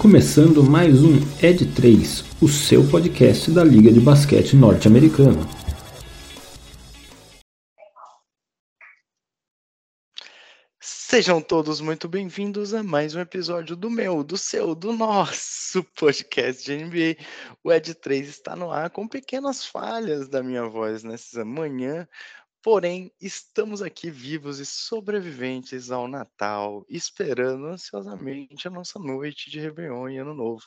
começando mais um Ed 3, o seu podcast da Liga de Basquete Norte-Americana. Sejam todos muito bem-vindos a mais um episódio do meu, do seu, do nosso podcast de NBA. O Ed 3 está no ar com pequenas falhas da minha voz nessa manhã, Porém, estamos aqui vivos e sobreviventes ao Natal, esperando ansiosamente a nossa noite de Réveillon e Ano Novo.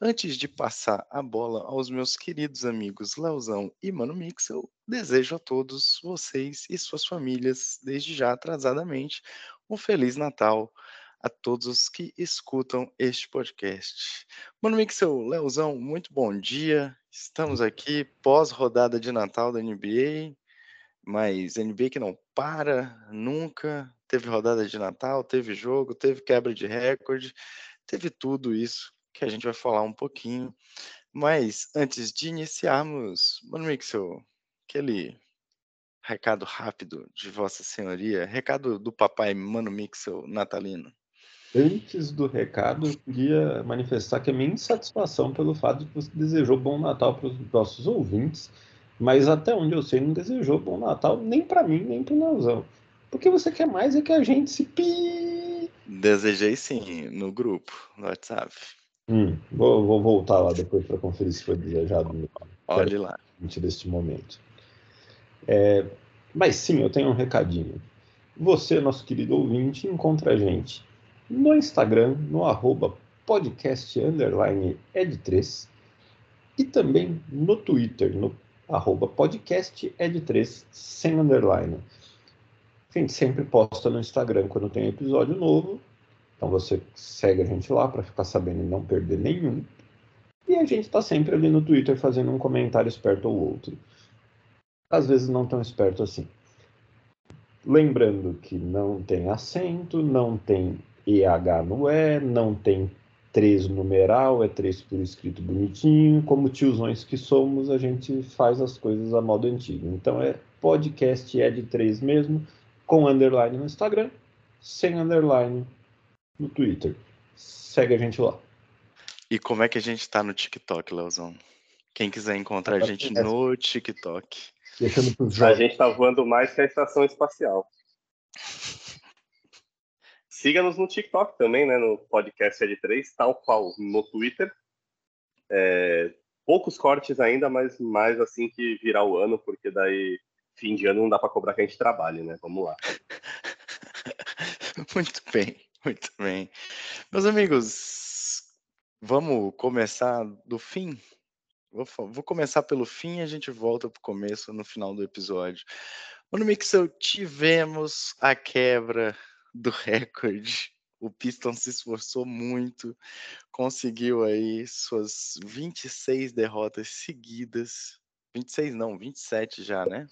Antes de passar a bola aos meus queridos amigos Leozão e Mano Mixel, desejo a todos vocês e suas famílias, desde já atrasadamente, um Feliz Natal a todos os que escutam este podcast. Mano Mixel, Leozão, muito bom dia. Estamos aqui pós-rodada de Natal da NBA, mas NBA que não para nunca. Teve rodada de Natal, teve jogo, teve quebra de recorde, teve tudo isso que a gente vai falar um pouquinho. Mas antes de iniciarmos, Mano Mixel, aquele recado rápido de Vossa Senhoria, recado do papai Mano Mixel natalino. Antes do recado, eu queria manifestar que a minha insatisfação pelo fato de que você desejou bom Natal para os nossos ouvintes mas até onde eu sei, não desejou bom Natal nem para mim, nem pro Leozão. Porque você quer mais é que a gente se pi. Desejei sim, no grupo, no WhatsApp. Hum, vou, vou, voltar lá depois para conferir se foi desejado. Olhe lá. Deste momento. É, mas sim, eu tenho um recadinho. Você, nosso querido ouvinte, encontra a gente no Instagram, no arroba podcast underline ed3 e também no Twitter, no arroba podcast ed3 sem underline. A gente sempre posta no Instagram quando tem episódio novo. Então você segue a gente lá para ficar sabendo e não perder nenhum. E a gente está sempre ali no Twitter fazendo um comentário esperto ou outro. Às vezes não tão esperto assim. Lembrando que não tem acento, não tem EH no E, não tem 3 numeral, é 3 por escrito bonitinho. Como tiozões que somos, a gente faz as coisas a modo antigo. Então é podcast é de 3 mesmo, com underline no Instagram, sem underline no Twitter. Segue a gente lá. E como é que a gente tá no TikTok, Leozão? Quem quiser encontrar a gente no TikTok. Deixando pros A gente tá voando mais que a estação espacial. Siga-nos no TikTok também, né? No podcast L3, tal qual no Twitter. É, poucos cortes ainda, mas mais assim que virar o ano, porque daí fim de ano não dá para cobrar que a gente trabalhe, né? Vamos lá. muito bem, muito bem. Meus amigos, vamos começar do fim? Vou, vou começar pelo fim e a gente volta para o começo no final do episódio. No Mixel tivemos a quebra do recorde. O Pistons se esforçou muito, conseguiu aí suas 26 derrotas seguidas. 26 não, 27 já, né?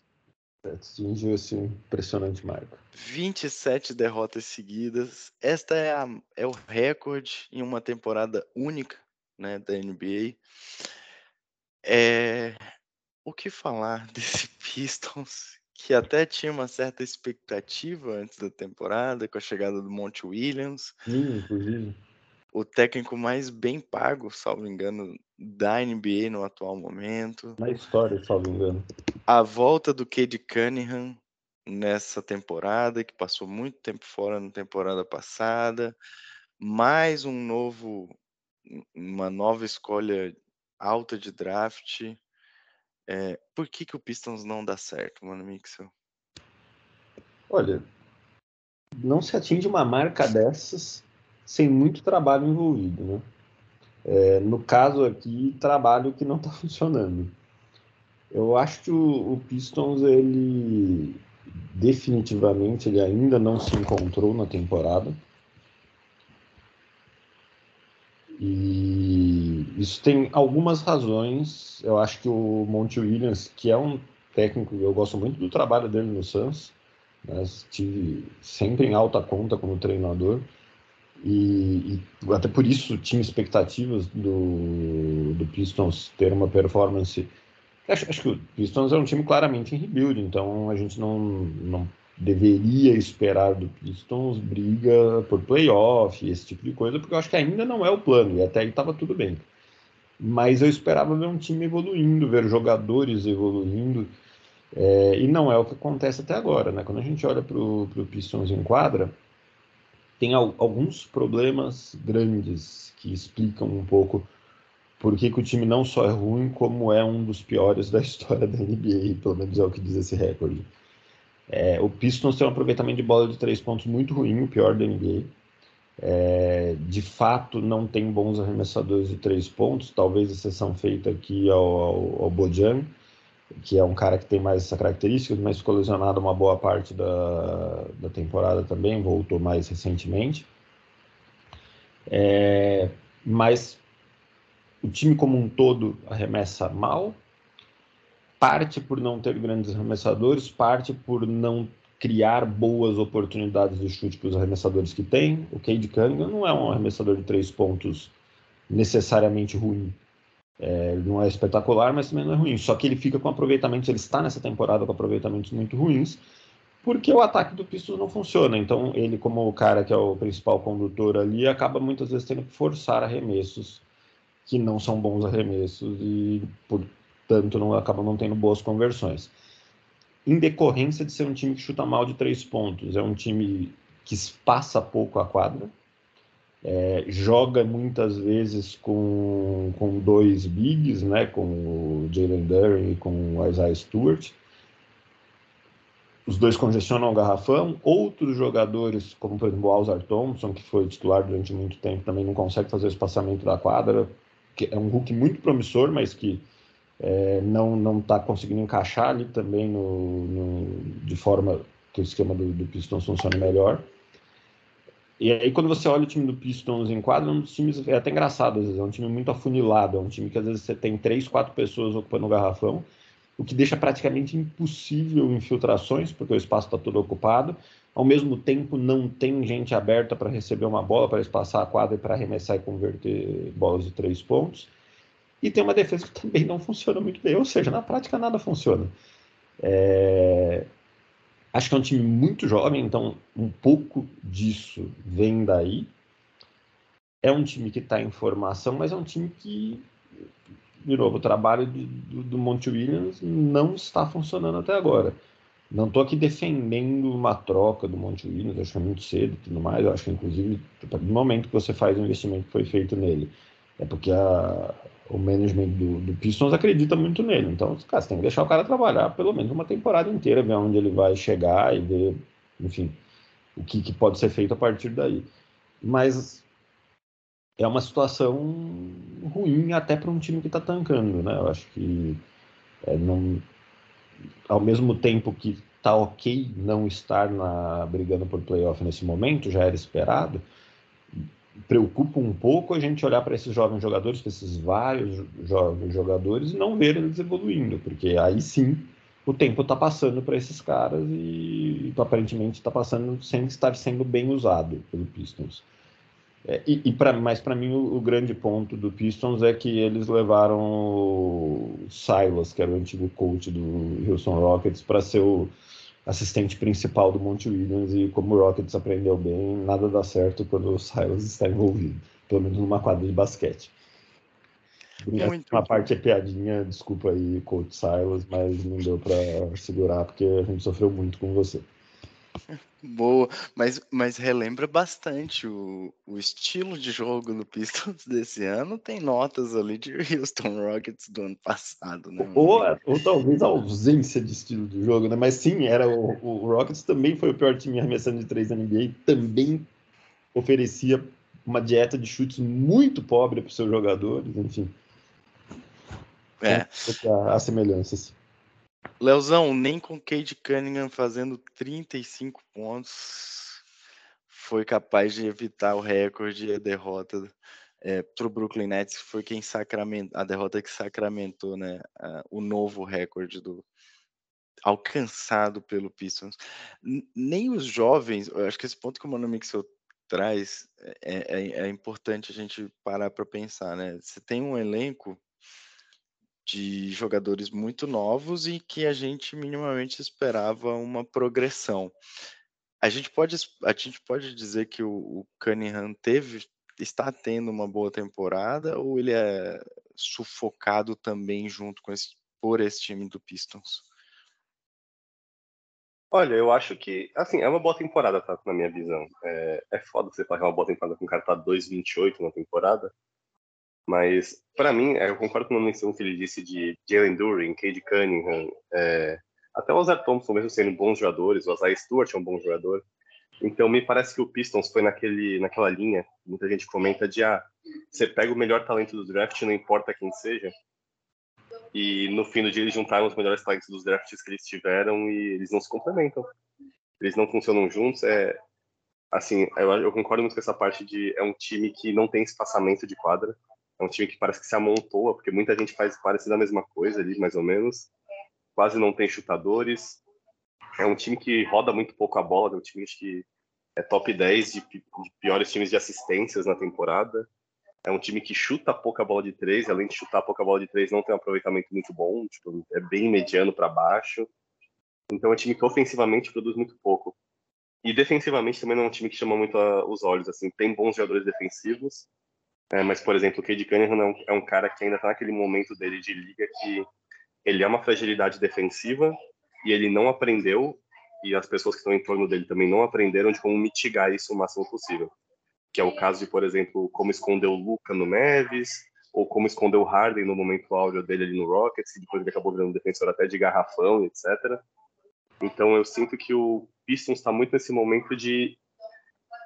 Atingiu esse impressionante marco. 27 derrotas seguidas. Esta é, a, é o recorde em uma temporada única né, da NBA. É, o que falar desse Pistons que até tinha uma certa expectativa antes da temporada, com a chegada do Monte Williams. Sim, inclusive. O técnico mais bem pago, salvo engano, da NBA no atual momento. Na história, salvo engano. A volta do Cade Cunningham nessa temporada, que passou muito tempo fora na temporada passada. Mais um novo, uma nova escolha alta de draft. É, por que, que o Pistons não dá certo, mano, Mixel? Olha, não se atinge uma marca dessas sem muito trabalho envolvido, né? É, no caso aqui, trabalho que não está funcionando. Eu acho que o, o, Pistons, ele definitivamente ele ainda não se encontrou na temporada. E isso tem algumas razões. Eu acho que o Monte Williams, que é um técnico, eu gosto muito do trabalho dele no Suns, né? estive sempre em alta conta como treinador. E, e, até por isso tinha expectativas do, do Pistons ter uma performance. Acho, acho, que o Pistons é um time claramente em rebuild, então a gente não, não deveria esperar do Pistons briga por playoff, esse tipo de coisa, porque eu acho que ainda não é o plano, e até aí estava tudo bem. Mas eu esperava ver um time evoluindo, ver jogadores evoluindo, é, e não é o que acontece até agora. Né? Quando a gente olha para o Pistons em quadra, tem alguns problemas grandes que explicam um pouco por que, que, o time não só é ruim, como é um dos piores da história da NBA, pelo menos é o que diz esse recorde. É, o Pistons tem um aproveitamento de bola de três pontos muito ruim, o pior da NBA. É, de fato, não tem bons arremessadores de três pontos, talvez exceção feita aqui ao, ao, ao Bojan, que é um cara que tem mais essa característica, mas ficou lesionado uma boa parte da, da temporada também, voltou mais recentemente. É, mas o time como um todo arremessa mal, parte por não ter grandes arremessadores, parte por não criar boas oportunidades de chute para os arremessadores que tem. O Cade Cunningham não é um arremessador de três pontos necessariamente ruim. É, não é espetacular, mas também não é ruim. Só que ele fica com aproveitamentos, ele está nessa temporada com aproveitamentos muito ruins, porque o ataque do Pistons não funciona. Então, ele, como o cara que é o principal condutor ali, acaba muitas vezes tendo que forçar arremessos que não são bons arremessos e, portanto, não acabam não tendo boas conversões. Em decorrência de ser um time que chuta mal de três pontos, é um time que passa pouco a quadra, é, joga muitas vezes com, com dois bigs, né, com o Jalen Duren e com o Isaiah Stewart. Os dois congestionam o garrafão. Outros jogadores, como por exemplo o Alzar Thompson, que foi titular durante muito tempo, também não consegue fazer o espaçamento da quadra. Que é um Hulk muito promissor, mas que é, não está conseguindo encaixar ali também no, no, de forma que o esquema do, do Pistons funcione melhor. E aí, quando você olha o time do Pistons em quadra, é um dos times é até engraçado, às vezes, é um time muito afunilado, é um time que às vezes você tem três, quatro pessoas ocupando o garrafão, o que deixa praticamente impossível infiltrações, porque o espaço está todo ocupado. Ao mesmo tempo, não tem gente aberta para receber uma bola, para espaçar a quadra e para arremessar e converter bolas de três pontos. E tem uma defesa que também não funciona muito bem, ou seja, na prática nada funciona. É... Acho que é um time muito jovem, então um pouco disso vem daí. É um time que está em formação, mas é um time que, de novo, o trabalho do, do, do Monte Williams não está funcionando até agora. Não estou aqui defendendo uma troca do Monte Williams, acho que é muito cedo e tudo mais. Eu acho que, inclusive, no momento que você faz o investimento que foi feito nele, é porque a, o management do, do, Pistons acredita muito nele. Então, cara, você tem que deixar o cara trabalhar pelo menos uma temporada inteira, ver onde ele vai chegar e ver, enfim, o que, que pode ser feito a partir daí. Mas é uma situação ruim até para um time que está tancando, né? Eu acho que é, não, ao mesmo tempo que tá ok não estar na brigando por playoff nesse momento, já era esperado preocupa um pouco a gente olhar para esses jovens jogadores, para esses vários jovens jogadores, e não ver eles evoluindo, porque aí sim o tempo está passando para esses caras e, aparentemente está passando sem estar sendo bem usado pelo Pistons. É, e, e pra, mas para mim o, o, grande ponto do Pistons é que eles levaram o Silas, que era o antigo coach do Houston Rockets, para ser o assistente principal do Monte Williams e como o Rockets aprendeu bem, nada dá certo quando o Silas está envolvido, pelo menos numa quadra de basquete. Muito uma parte é piadinha, desculpa aí, coach Silas, mas não deu para segurar porque a gente sofreu muito com você. Boa, mas, mas relembra bastante o, o estilo de jogo do Pistons desse ano. Tem notas ali de Houston Rockets do ano passado, né? Ou, ou talvez a ausência de estilo de jogo, né? Mas sim, era o, o Rockets também foi o pior time arremessando de três na NBA, também oferecia uma dieta de chutes muito pobre para os seus jogadores, enfim. É. A, a semelhança, sim. Leozão, nem com Cade Cunningham fazendo 35 pontos foi capaz de evitar o recorde e a derrota é, para o Brooklyn Nets, que foi quem sacramentou, a derrota que sacramentou né, a, o novo recorde do alcançado pelo Pistons. N nem os jovens, eu acho que esse ponto que o Mano Mixel traz é, é, é importante a gente parar para pensar, né? Você tem um elenco de jogadores muito novos e que a gente minimamente esperava uma progressão. A gente pode, a gente pode dizer que o, o Cunningham teve, está tendo uma boa temporada ou ele é sufocado também junto com esse, por esse time do Pistons? Olha, eu acho que, assim, é uma boa temporada, tá? Na minha visão. É, é foda você que é uma boa temporada com um cara tá 2,28 na temporada. Mas, para mim, é, eu concordo com o menção que ele disse de Jalen Duren, Cade Cunningham, é, até o Ozar Thompson, mesmo sendo bons jogadores, o Isaiah Stewart é um bom jogador. Então, me parece que o Pistons foi naquele, naquela linha, muita gente comenta de, ah, você pega o melhor talento do draft, não importa quem seja, e no fim do dia eles juntaram os melhores talentos dos drafts que eles tiveram e eles não se complementam. Eles não funcionam juntos. É assim, eu, eu concordo muito com essa parte de é um time que não tem espaçamento de quadra. É um time que parece que se amontoa, porque muita gente faz parecido a mesma coisa ali, mais ou menos. Quase não tem chutadores. É um time que roda muito pouco a bola, é um time que é top 10 de, de piores times de assistências na temporada. É um time que chuta pouca bola de três, além de chutar pouca bola de três, não tem um aproveitamento muito bom, tipo, é bem mediano para baixo. Então é um time que ofensivamente produz muito pouco. E defensivamente também não é um time que chama muito a, os olhos. Assim, tem bons jogadores defensivos, é, mas, por exemplo, o Cade Cunningham é um, é cara que ainda está naquele momento dele de liga que ele é uma fragilidade defensiva e ele não aprendeu, e as pessoas que estão em torno dele também não aprenderam de como mitigar isso o máximo possível que é o caso de, por exemplo, como esconder o Luca no Neves, ou como esconder o Harden no momento áudio dele ali no Rockets, e depois ele acabou virando defensor até de garrafão, etc. Então eu sinto que o Pistons está muito nesse momento de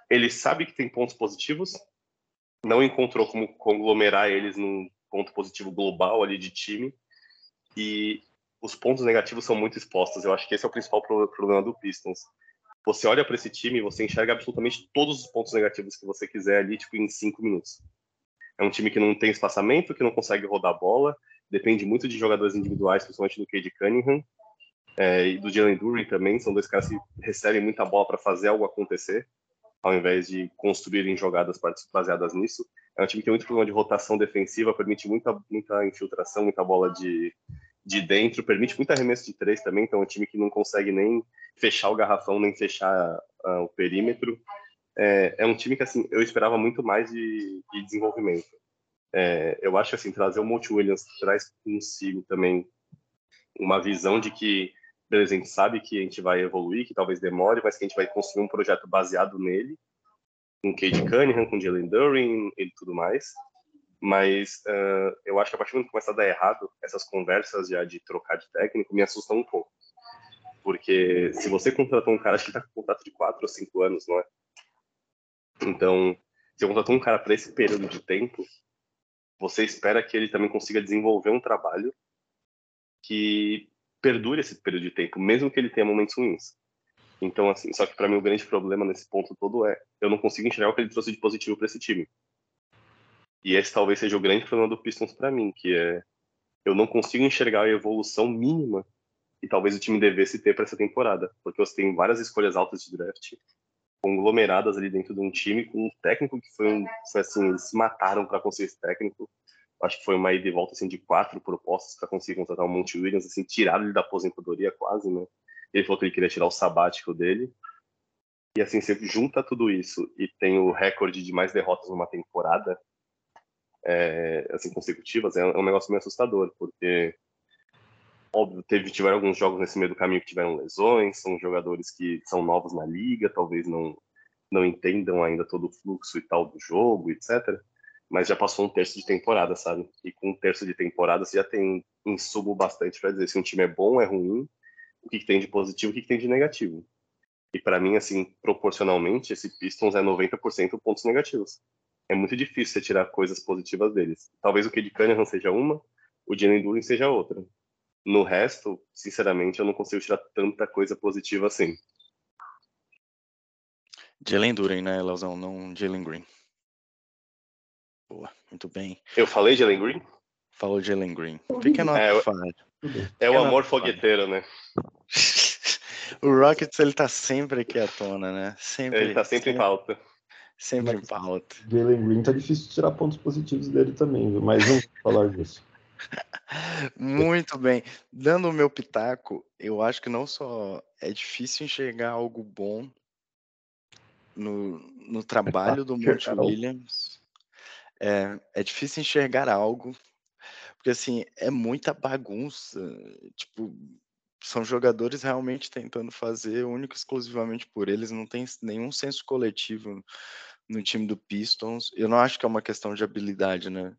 ele sabe que tem pontos positivos, não encontrou como conglomerar eles num ponto positivo global ali de time, e os pontos negativos são muito expostos. Eu acho que esse é o principal problema do Pistons você olha para esse time e você enxerga absolutamente todos os pontos negativos que você quiser ali, tipo, em cinco minutos. É um time que não tem espaçamento, que não consegue rodar bola, depende muito de jogadores individuais, principalmente do Cade Cunningham é, e do Jalen Duren também. São dois caras que recebem muita bola para fazer algo acontecer, ao invés de construírem jogadas baseadas nisso. É um time que tem muito problema de rotação defensiva, permite muita, muita infiltração, muita bola de, de dentro, permite muito arremesso de três também, então é um time que não consegue nem fechar o garrafão, nem fechar uh, o perímetro. É, é, um time que, assim, eu esperava muito mais de, de desenvolvimento. É, eu acho, assim, trazer o Monte Williams traz consigo também uma visão de que, a gente sabe que a gente vai evoluir, que talvez demore, mas que a gente vai construir um projeto baseado nele, com Cade Cunningham, com Jalen Durin e tudo mais mas uh, eu acho que a partir do momento que começa a dar errado, essas conversas já de trocar de técnico me assustam um pouco. Porque se você contratou um cara, acho que está com contrato de 4 ou 5 anos, não é? Então, se você contratou um cara para esse período de tempo, você espera que ele também consiga desenvolver um trabalho que perdure esse período de tempo, mesmo que ele tenha momentos ruins. Então, assim, só que para mim o grande problema nesse ponto todo é eu não consigo enxergar o que ele trouxe de positivo para esse time. E esse talvez seja o grande problema do Pistons para mim, que é eu não consigo enxergar a evolução mínima que talvez o time devesse ter para essa temporada, porque você tem várias escolhas altas de draft conglomeradas ali dentro de um time com um técnico que foi, um, foi assim, eles se mataram para conseguir esse técnico. Acho que foi uma ida e volta assim de quatro propostas para conseguir contratar o Monte Williams, assim, tirar ele da aposentadoria quase, né? Ele falou que ele queria tirar o sabático dele. E assim, você junta tudo isso e tem o recorde de mais derrotas numa temporada, é, assim, consecutivas, é um negócio meio assustador, porque óbvio, teve, tiveram alguns jogos nesse meio do caminho que tiveram lesões, são jogadores que são novos na liga, talvez não, não entendam ainda todo o fluxo e tal do jogo, etc. Mas já passou um terço de temporada, sabe? E com um terço de temporada você já tem um subo bastante para dizer se um time é bom é ruim, o que, que tem de positivo o que, que tem de negativo. E para mim, assim, proporcionalmente, esse Pistons é 90% pontos negativos é muito difícil você tirar coisas positivas deles. Talvez o Cade Cunningham seja uma, o Jalen Duren seja outra. No resto, sinceramente, eu não consigo tirar tanta coisa positiva assim. Jalen Duren, né, Leozão? Não Jalen Green. Boa, muito bem. Eu falei Jalen Green? Falou Jalen Green. Pequeno é, é o amor fogueteiro, né? o Rockets, ele tá sempre aqui à tona, né? Sempre, ele tá sempre, sempre... em pauta. Sempre em pauta. Jalen Green tá difícil de tirar pontos positivos dele também, viu? mas vamos falar disso. Muito bem. Dando o meu pitaco, eu acho que não só é difícil enxergar algo bom no, no trabalho do Monte Williams, é, é difícil enxergar algo, porque assim, é muita bagunça. Tipo, são jogadores realmente tentando fazer único exclusivamente por eles, não tem nenhum senso coletivo no time do Pistons. Eu não acho que é uma questão de habilidade, né?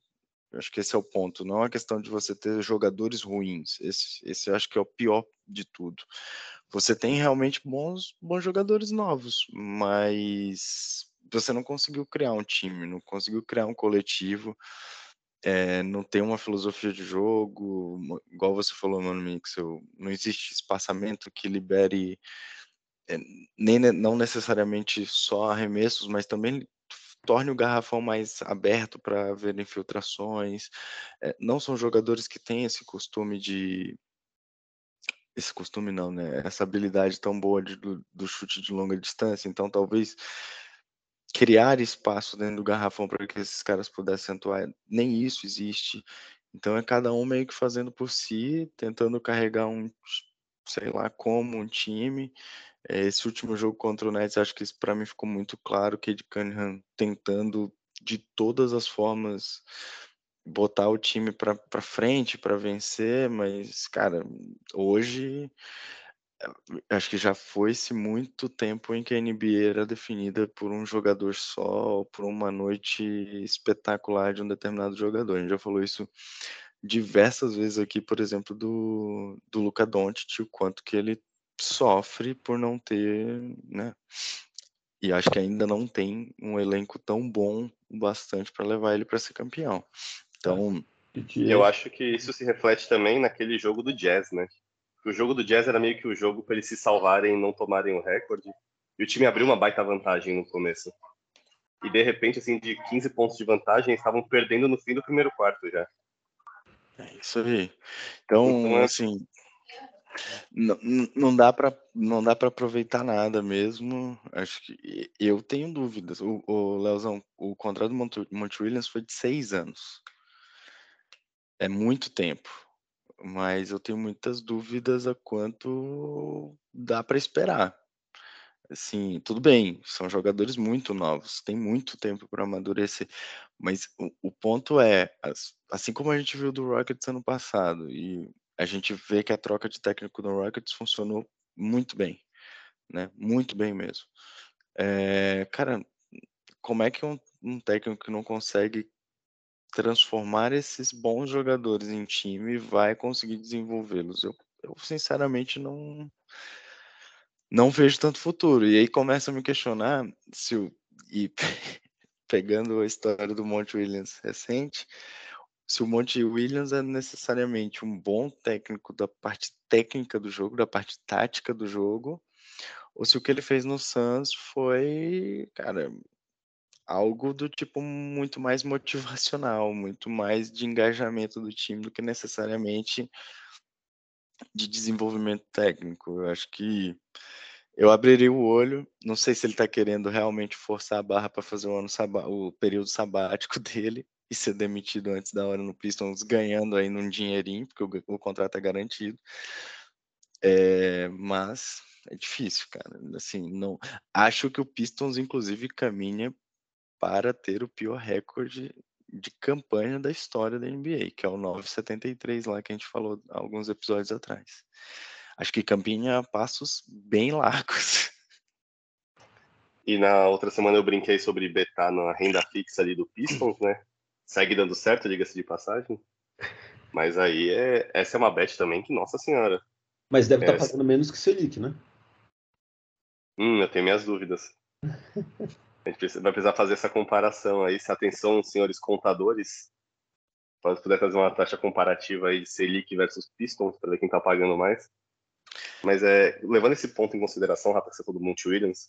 Eu acho que esse é o ponto. Não é uma questão de você ter jogadores ruins. Esse, esse eu acho que é o pior de tudo. Você tem realmente bons, bons jogadores novos, mas você não conseguiu criar um time, não conseguiu criar um coletivo, é, não tem uma filosofia de jogo, igual você falou, mano, Mixel, não existe espaçamento que libere é, nem não necessariamente só arremessos, mas também torne o garrafão mais aberto para haver infiltrações. É, não são jogadores que têm esse costume de. Esse costume não, né? Essa habilidade tão boa de, do, do chute de longa distância. Então, talvez criar espaço dentro do garrafão para que esses caras pudessem atuar, nem isso existe. Então é cada um meio que fazendo por si, tentando carregar um, sei lá como, um time. É, esse último jogo contra o Nets, acho que isso para mim ficou muito claro, que Ed Cunningham tentando de todas as formas botar o time para frente para vencer, mas cara, hoje acho que já foi-se muito tempo em que a NBA era definida por um jogador só, ou por uma noite espetacular de um determinado jogador. A gente já falou isso diversas vezes aqui, por exemplo, do, do Luca Doncic, o quanto que ele sofre por não ter, né? E acho que ainda não tem um elenco tão bom o bastante para levar ele para ser campeão. Então, eu acho que isso se reflete também naquele jogo do Jazz, né? O jogo do Jazz era meio que o jogo para eles se salvarem e não tomarem o recorde. E o time abriu uma baita vantagem no começo. E de repente, assim, de 15 pontos de vantagem, estavam perdendo no fim do primeiro quarto já. É isso aí. Então, então é assim, não, não dá para não dá para aproveitar nada mesmo. Acho que eu tenho dúvidas. O, o Leozão, o contrato do Monte Williams foi de seis anos. É muito tempo mas eu tenho muitas dúvidas a quanto dá para esperar. Assim, tudo bem, são jogadores muito novos, tem muito tempo para amadurecer, mas o, o, ponto é, assim como a gente viu do Rockets ano passado, e a gente vê que a troca de técnico do Rockets funcionou muito bem, né? Muito bem mesmo. É, cara, como é que um, um técnico que não consegue transformar esses bons jogadores em time vai conseguir desenvolvê-los. Eu, eu sinceramente não não vejo tanto futuro. E aí começa a me questionar se o e pegando a história do Monte Williams recente, se o Monte Williams é necessariamente um bom técnico da parte técnica do jogo, da parte tática do jogo, ou se o que ele fez no Suns foi, cara, algo do tipo muito mais motivacional, muito mais de engajamento do time do que necessariamente de desenvolvimento técnico. Eu acho que eu abriria o olho, não sei se ele está querendo realmente forçar a barra para fazer o ano o período sabático dele e ser demitido antes da hora no Pistons, ganhando aí num dinheirinho, porque o, o contrato é garantido. É, mas é difícil, cara. Assim, não acho que o Pistons inclusive caminha para ter o pior recorde de campanha da história da NBA, que é o 973 lá que a gente falou alguns episódios atrás. Acho que caminha passos bem largos. E na outra semana eu brinquei sobre betar na renda fixa ali do Pistons, né? Segue dando certo, diga-se de passagem. Mas aí é, essa é uma bet também que, nossa senhora. Mas deve estar tá pagando menos que Selic, né? Hum, eu tenho minhas dúvidas. A gente vai precisar fazer essa comparação aí. Se atenção, senhores contadores, pode puder fazer uma taxa comparativa aí de Selic versus Pistons para ver quem está pagando mais. Mas é, levando esse ponto em consideração, Rafa, que você falou do Monte Williams,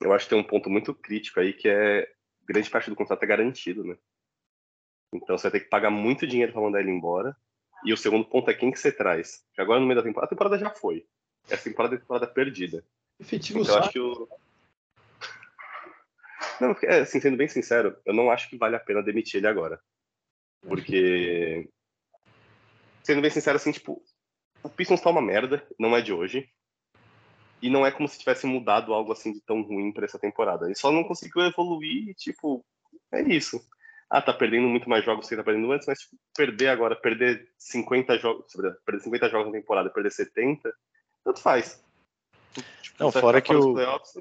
eu acho que tem um ponto muito crítico aí que é grande parte do contrato é garantido, né? Então você vai ter que pagar muito dinheiro para mandar ele embora. E o segundo ponto é quem que você traz. Porque agora no meio da temporada, a temporada já foi. Essa temporada é temporada perdida. Efetivo então, eu acho que o, não, assim, sendo bem sincero, eu não acho que vale a pena demitir ele agora. Porque sendo bem sincero, assim, tipo, o Pistons tá uma merda, não é de hoje. E não é como se tivesse mudado algo assim de tão ruim para essa temporada. Ele só não conseguiu evoluir, tipo, é isso. Ah, tá perdendo muito mais jogos que tá perdendo antes, mas tipo, perder agora, perder 50 jogos, perder 50 jogos na temporada, perder 70, tanto faz. Tipo, não, fora que o playoffs,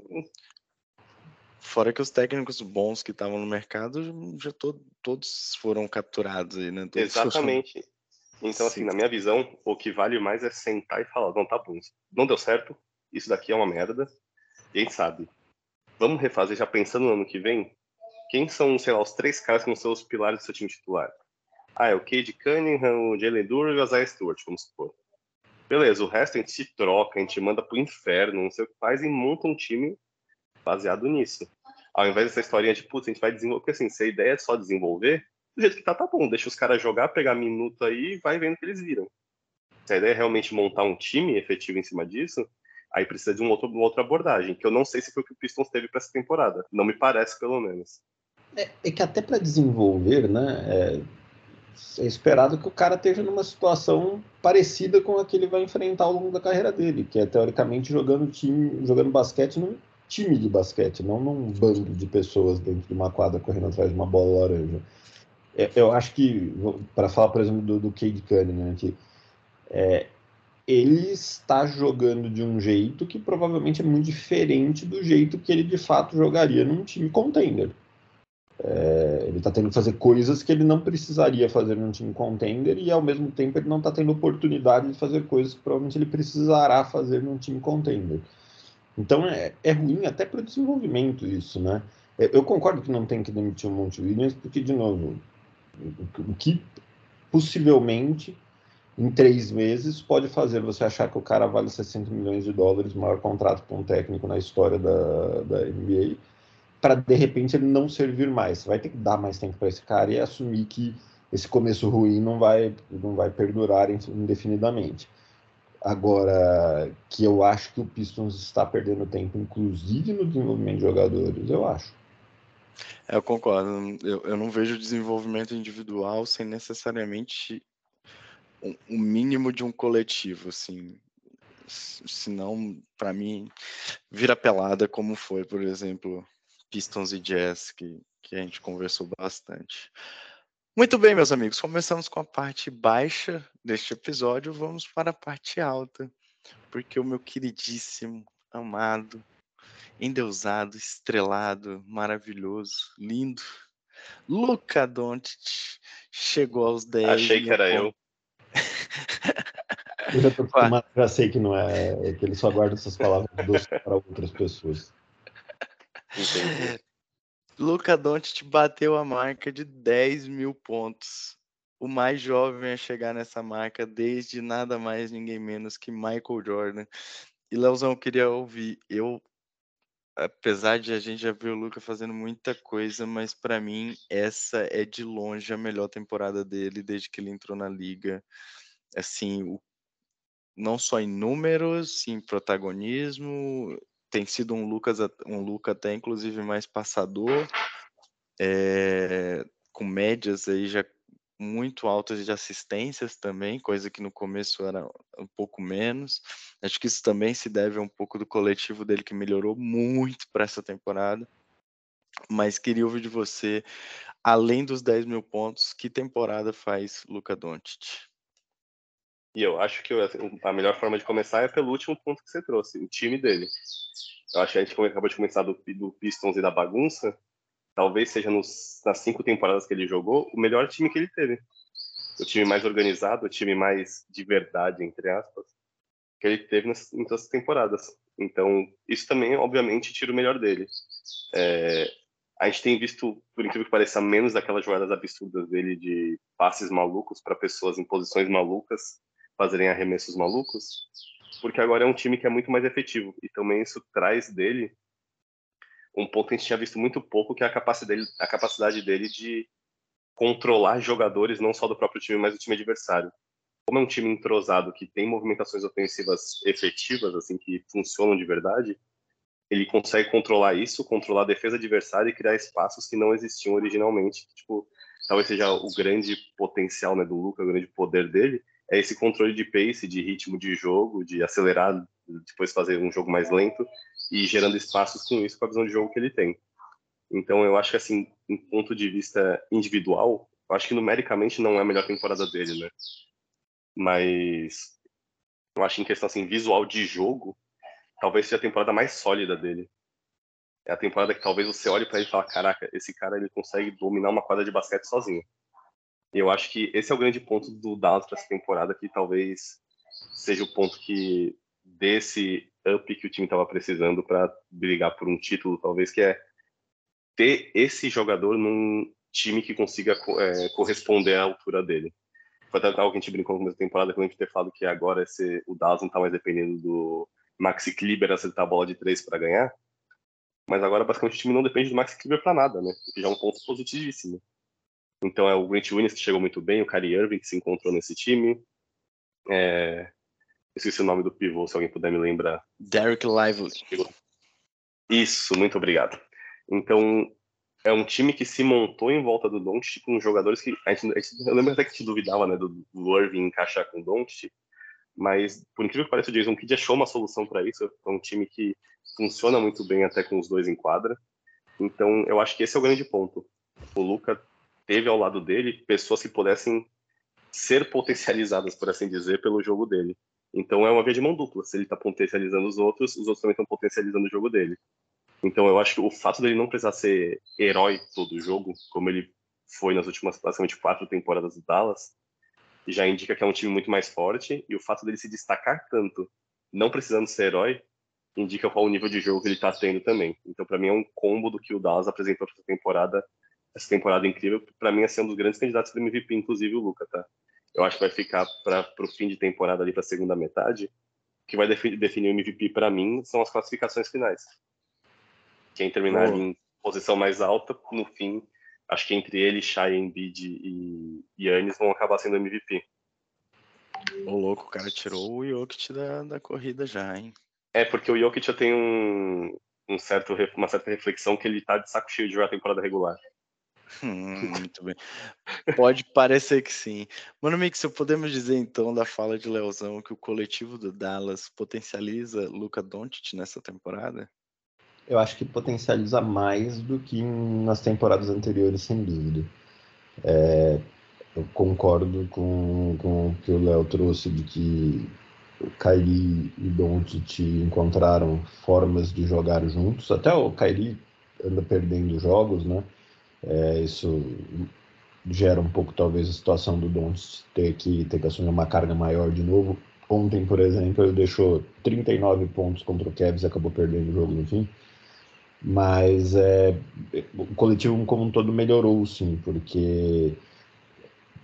Fora que os técnicos bons que estavam no mercado já to todos foram capturados aí, né? Todos Exatamente. Foram... Então, assim, Sim. na minha visão, o que vale mais é sentar e falar, não, tá bom, não deu certo, isso daqui é uma merda, e a gente sabe. Vamos refazer já pensando no ano que vem? Quem são, sei lá, os três caras que ser os pilares do seu time titular? Ah, é o Cade Cunningham, o Jalen Duro e o Isaiah Stewart, vamos supor. Beleza, o resto a gente se troca, a gente manda pro inferno, não sei o que faz, e monta um time baseado nisso. Ao invés dessa historinha de, putz, a gente vai desenvolver, porque assim, se a ideia é só desenvolver, do jeito que tá, tá bom, deixa os caras jogar, pegar minuto aí e vai vendo o que eles viram. Se a ideia é realmente montar um time efetivo em cima disso, aí precisa de um outro, uma outra abordagem, que eu não sei se foi o que o Pistons teve para essa temporada. Não me parece, pelo menos. É, é que até para desenvolver, né, é, é, esperado que o cara esteja numa situação parecida com a que ele vai enfrentar ao longo da carreira dele, que é teoricamente jogando time, jogando basquete num time de basquete, não num bando de pessoas dentro de uma quadra correndo atrás de uma bola laranja. É, eu acho que, para falar, por exemplo, do, do Cade Cunningham aqui, é, ele está jogando de um jeito que provavelmente é muito diferente do jeito que ele de fato jogaria num time contender. É, ele está tendo que fazer coisas que ele não precisaria fazer num time contender e ao mesmo tempo ele não está tendo oportunidade de fazer coisas que provavelmente ele precisará fazer num time contender. Então é, é ruim até para o desenvolvimento isso, né? É, eu concordo que não tem que demitir o Monte Williams, porque, de novo, o que possivelmente em três meses pode fazer você achar que o cara vale 60 milhões de dólares, maior contrato para um técnico na história da, da NBA, para de repente ele não servir mais. Você vai ter que dar mais tempo para esse cara e assumir que esse começo ruim não vai, não vai perdurar indefinidamente. Agora, que eu acho que o Pistons está perdendo tempo, inclusive no desenvolvimento de jogadores, eu acho. É, eu concordo. Eu, eu não vejo desenvolvimento individual sem necessariamente o um, um mínimo de um coletivo, assim. Senão, para mim, vira pelada, como foi, por exemplo, Pistons e Jazz, que, que a gente conversou bastante. Muito bem, meus amigos, começamos com a parte baixa deste episódio, vamos para a parte alta, porque o meu queridíssimo, amado, endeusado, estrelado, maravilhoso, lindo, Luca Doncic chegou aos 10. Achei que era eu. eu já, tô já sei que não é, é, que ele só guarda essas palavras doces para outras pessoas. Entendi. Luca Doncic bateu a marca de 10 mil pontos. O mais jovem a chegar nessa marca desde nada mais, ninguém menos que Michael Jordan. E Leozão, eu queria ouvir. Eu, apesar de a gente já ver o Luca fazendo muita coisa, mas para mim essa é de longe a melhor temporada dele desde que ele entrou na liga. Assim, o, não só em números, em protagonismo, tem sido um Lucas um Luca até inclusive mais passador, é, com médias aí já muito altas de assistências também, coisa que no começo era um pouco menos. Acho que isso também se deve a um pouco do coletivo dele que melhorou muito para essa temporada. Mas queria ouvir de você, além dos 10 mil pontos, que temporada faz Luca Doncic? E eu acho que a melhor forma de começar é pelo último ponto que você trouxe, o time dele. Eu acho que a gente acabou de começar do, do Pistons e da bagunça. Talvez seja nos, nas cinco temporadas que ele jogou, o melhor time que ele teve. O time mais organizado, o time mais de verdade, entre aspas, que ele teve nas, nas temporadas. Então, isso também, obviamente, tira o melhor dele. É, a gente tem visto, por incrível que pareça, menos daquelas jogadas absurdas dele de passes malucos para pessoas em posições malucas fazerem arremessos malucos, porque agora é um time que é muito mais efetivo. E também isso traz dele um ponto que a gente tinha visto muito pouco, que é a capacidade dele, a capacidade dele de controlar jogadores não só do próprio time, mas do time adversário. Como é um time entrosado que tem movimentações ofensivas efetivas, assim, que funcionam de verdade, ele consegue controlar isso, controlar a defesa adversária e criar espaços que não existiam originalmente. Tipo, talvez seja o grande potencial né, do Luca, o grande poder dele, é esse controle de pace, de ritmo de jogo, de acelerar, depois fazer um jogo mais lento e gerando espaços com isso, com a visão de jogo que ele tem. Então, eu acho que, assim, em ponto de vista individual, eu acho que numericamente não é a melhor temporada dele, né? Mas eu acho em questão, assim, visual de jogo, talvez seja a temporada mais sólida dele. É a temporada que talvez você olhe para ele e fale, caraca, esse cara ele consegue dominar uma quadra de basquete sozinho. Eu acho que esse é o grande ponto do Dallas para essa temporada, que talvez seja o ponto que desse up que o time estava precisando para brigar por um título, talvez que é ter esse jogador num time que consiga é, corresponder à altura dele. Foi até algo que a gente brincou no começo da temporada, quando a gente ter falado que agora esse, o Dallas não está mais dependendo do Maxi Kleber acertar a bola de três para ganhar, mas agora basicamente o time não depende do Maxi Kleber para nada, né? O que já é um ponto positivíssimo. Então é o Grant Williams que chegou muito bem, o Kyrie Irving que se encontrou nesse time. É... Esqueci o nome do pivô, se alguém puder me lembrar. Derek Lively. Isso, muito obrigado. Então, é um time que se montou em volta do Doncic com jogadores que a gente, a gente, eu lembro até que a gente duvidava, né, do, do Irving encaixar com o Doncic, mas por incrível que pareça, o Jason Kidd achou uma solução para isso. É um time que funciona muito bem até com os dois em quadra. Então, eu acho que esse é o grande ponto. O Luca teve ao lado dele pessoas que pudessem ser potencializadas, por assim dizer, pelo jogo dele. Então é uma via de mão dupla. Se ele está potencializando os outros, os outros também estão potencializando o jogo dele. Então eu acho que o fato dele não precisar ser herói todo o jogo, como ele foi nas últimas basicamente quatro temporadas do Dallas, já indica que é um time muito mais forte. E o fato dele se destacar tanto, não precisando ser herói, indica qual o nível de jogo que ele está tendo também. Então para mim é um combo do que o Dallas apresentou essa temporada essa temporada incrível. Para mim, é ser um dos grandes candidatos para MVP, inclusive o Luca, tá? Eu acho que vai ficar para o fim de temporada ali, para a segunda metade. O que vai definir, o MVP para mim são as classificações finais. Quem terminar oh. em posição mais alta, no fim, acho que entre ele, Shai, Embiid e Yannis vão acabar sendo MVP. O louco, o cara tirou o Jokic da, da corrida já, hein? É, porque o Jokic já tem um, um certo, uma certa reflexão que ele tá de saco cheio de jogar a temporada regular. Hum, muito bem. Pode parecer que sim. Mano Mixel, podemos dizer então da fala de Leozão que o coletivo do Dallas potencializa Luca Doncic nessa temporada? Eu acho que potencializa mais do que nas temporadas anteriores, sem dúvida. É, eu concordo com, com o que o Léo trouxe de que o Kyrie e Doncic encontraram formas de jogar juntos. Até o Kyrie anda perdendo jogos, né? É, isso gera um pouco, talvez, a situação do Doncic ter que, ter que assumir uma carga maior de novo. Ontem, por exemplo, ele deixou 39 pontos contra o Cavs e acabou perdendo o jogo no fim. Mas é, o coletivo como um todo melhorou, sim, porque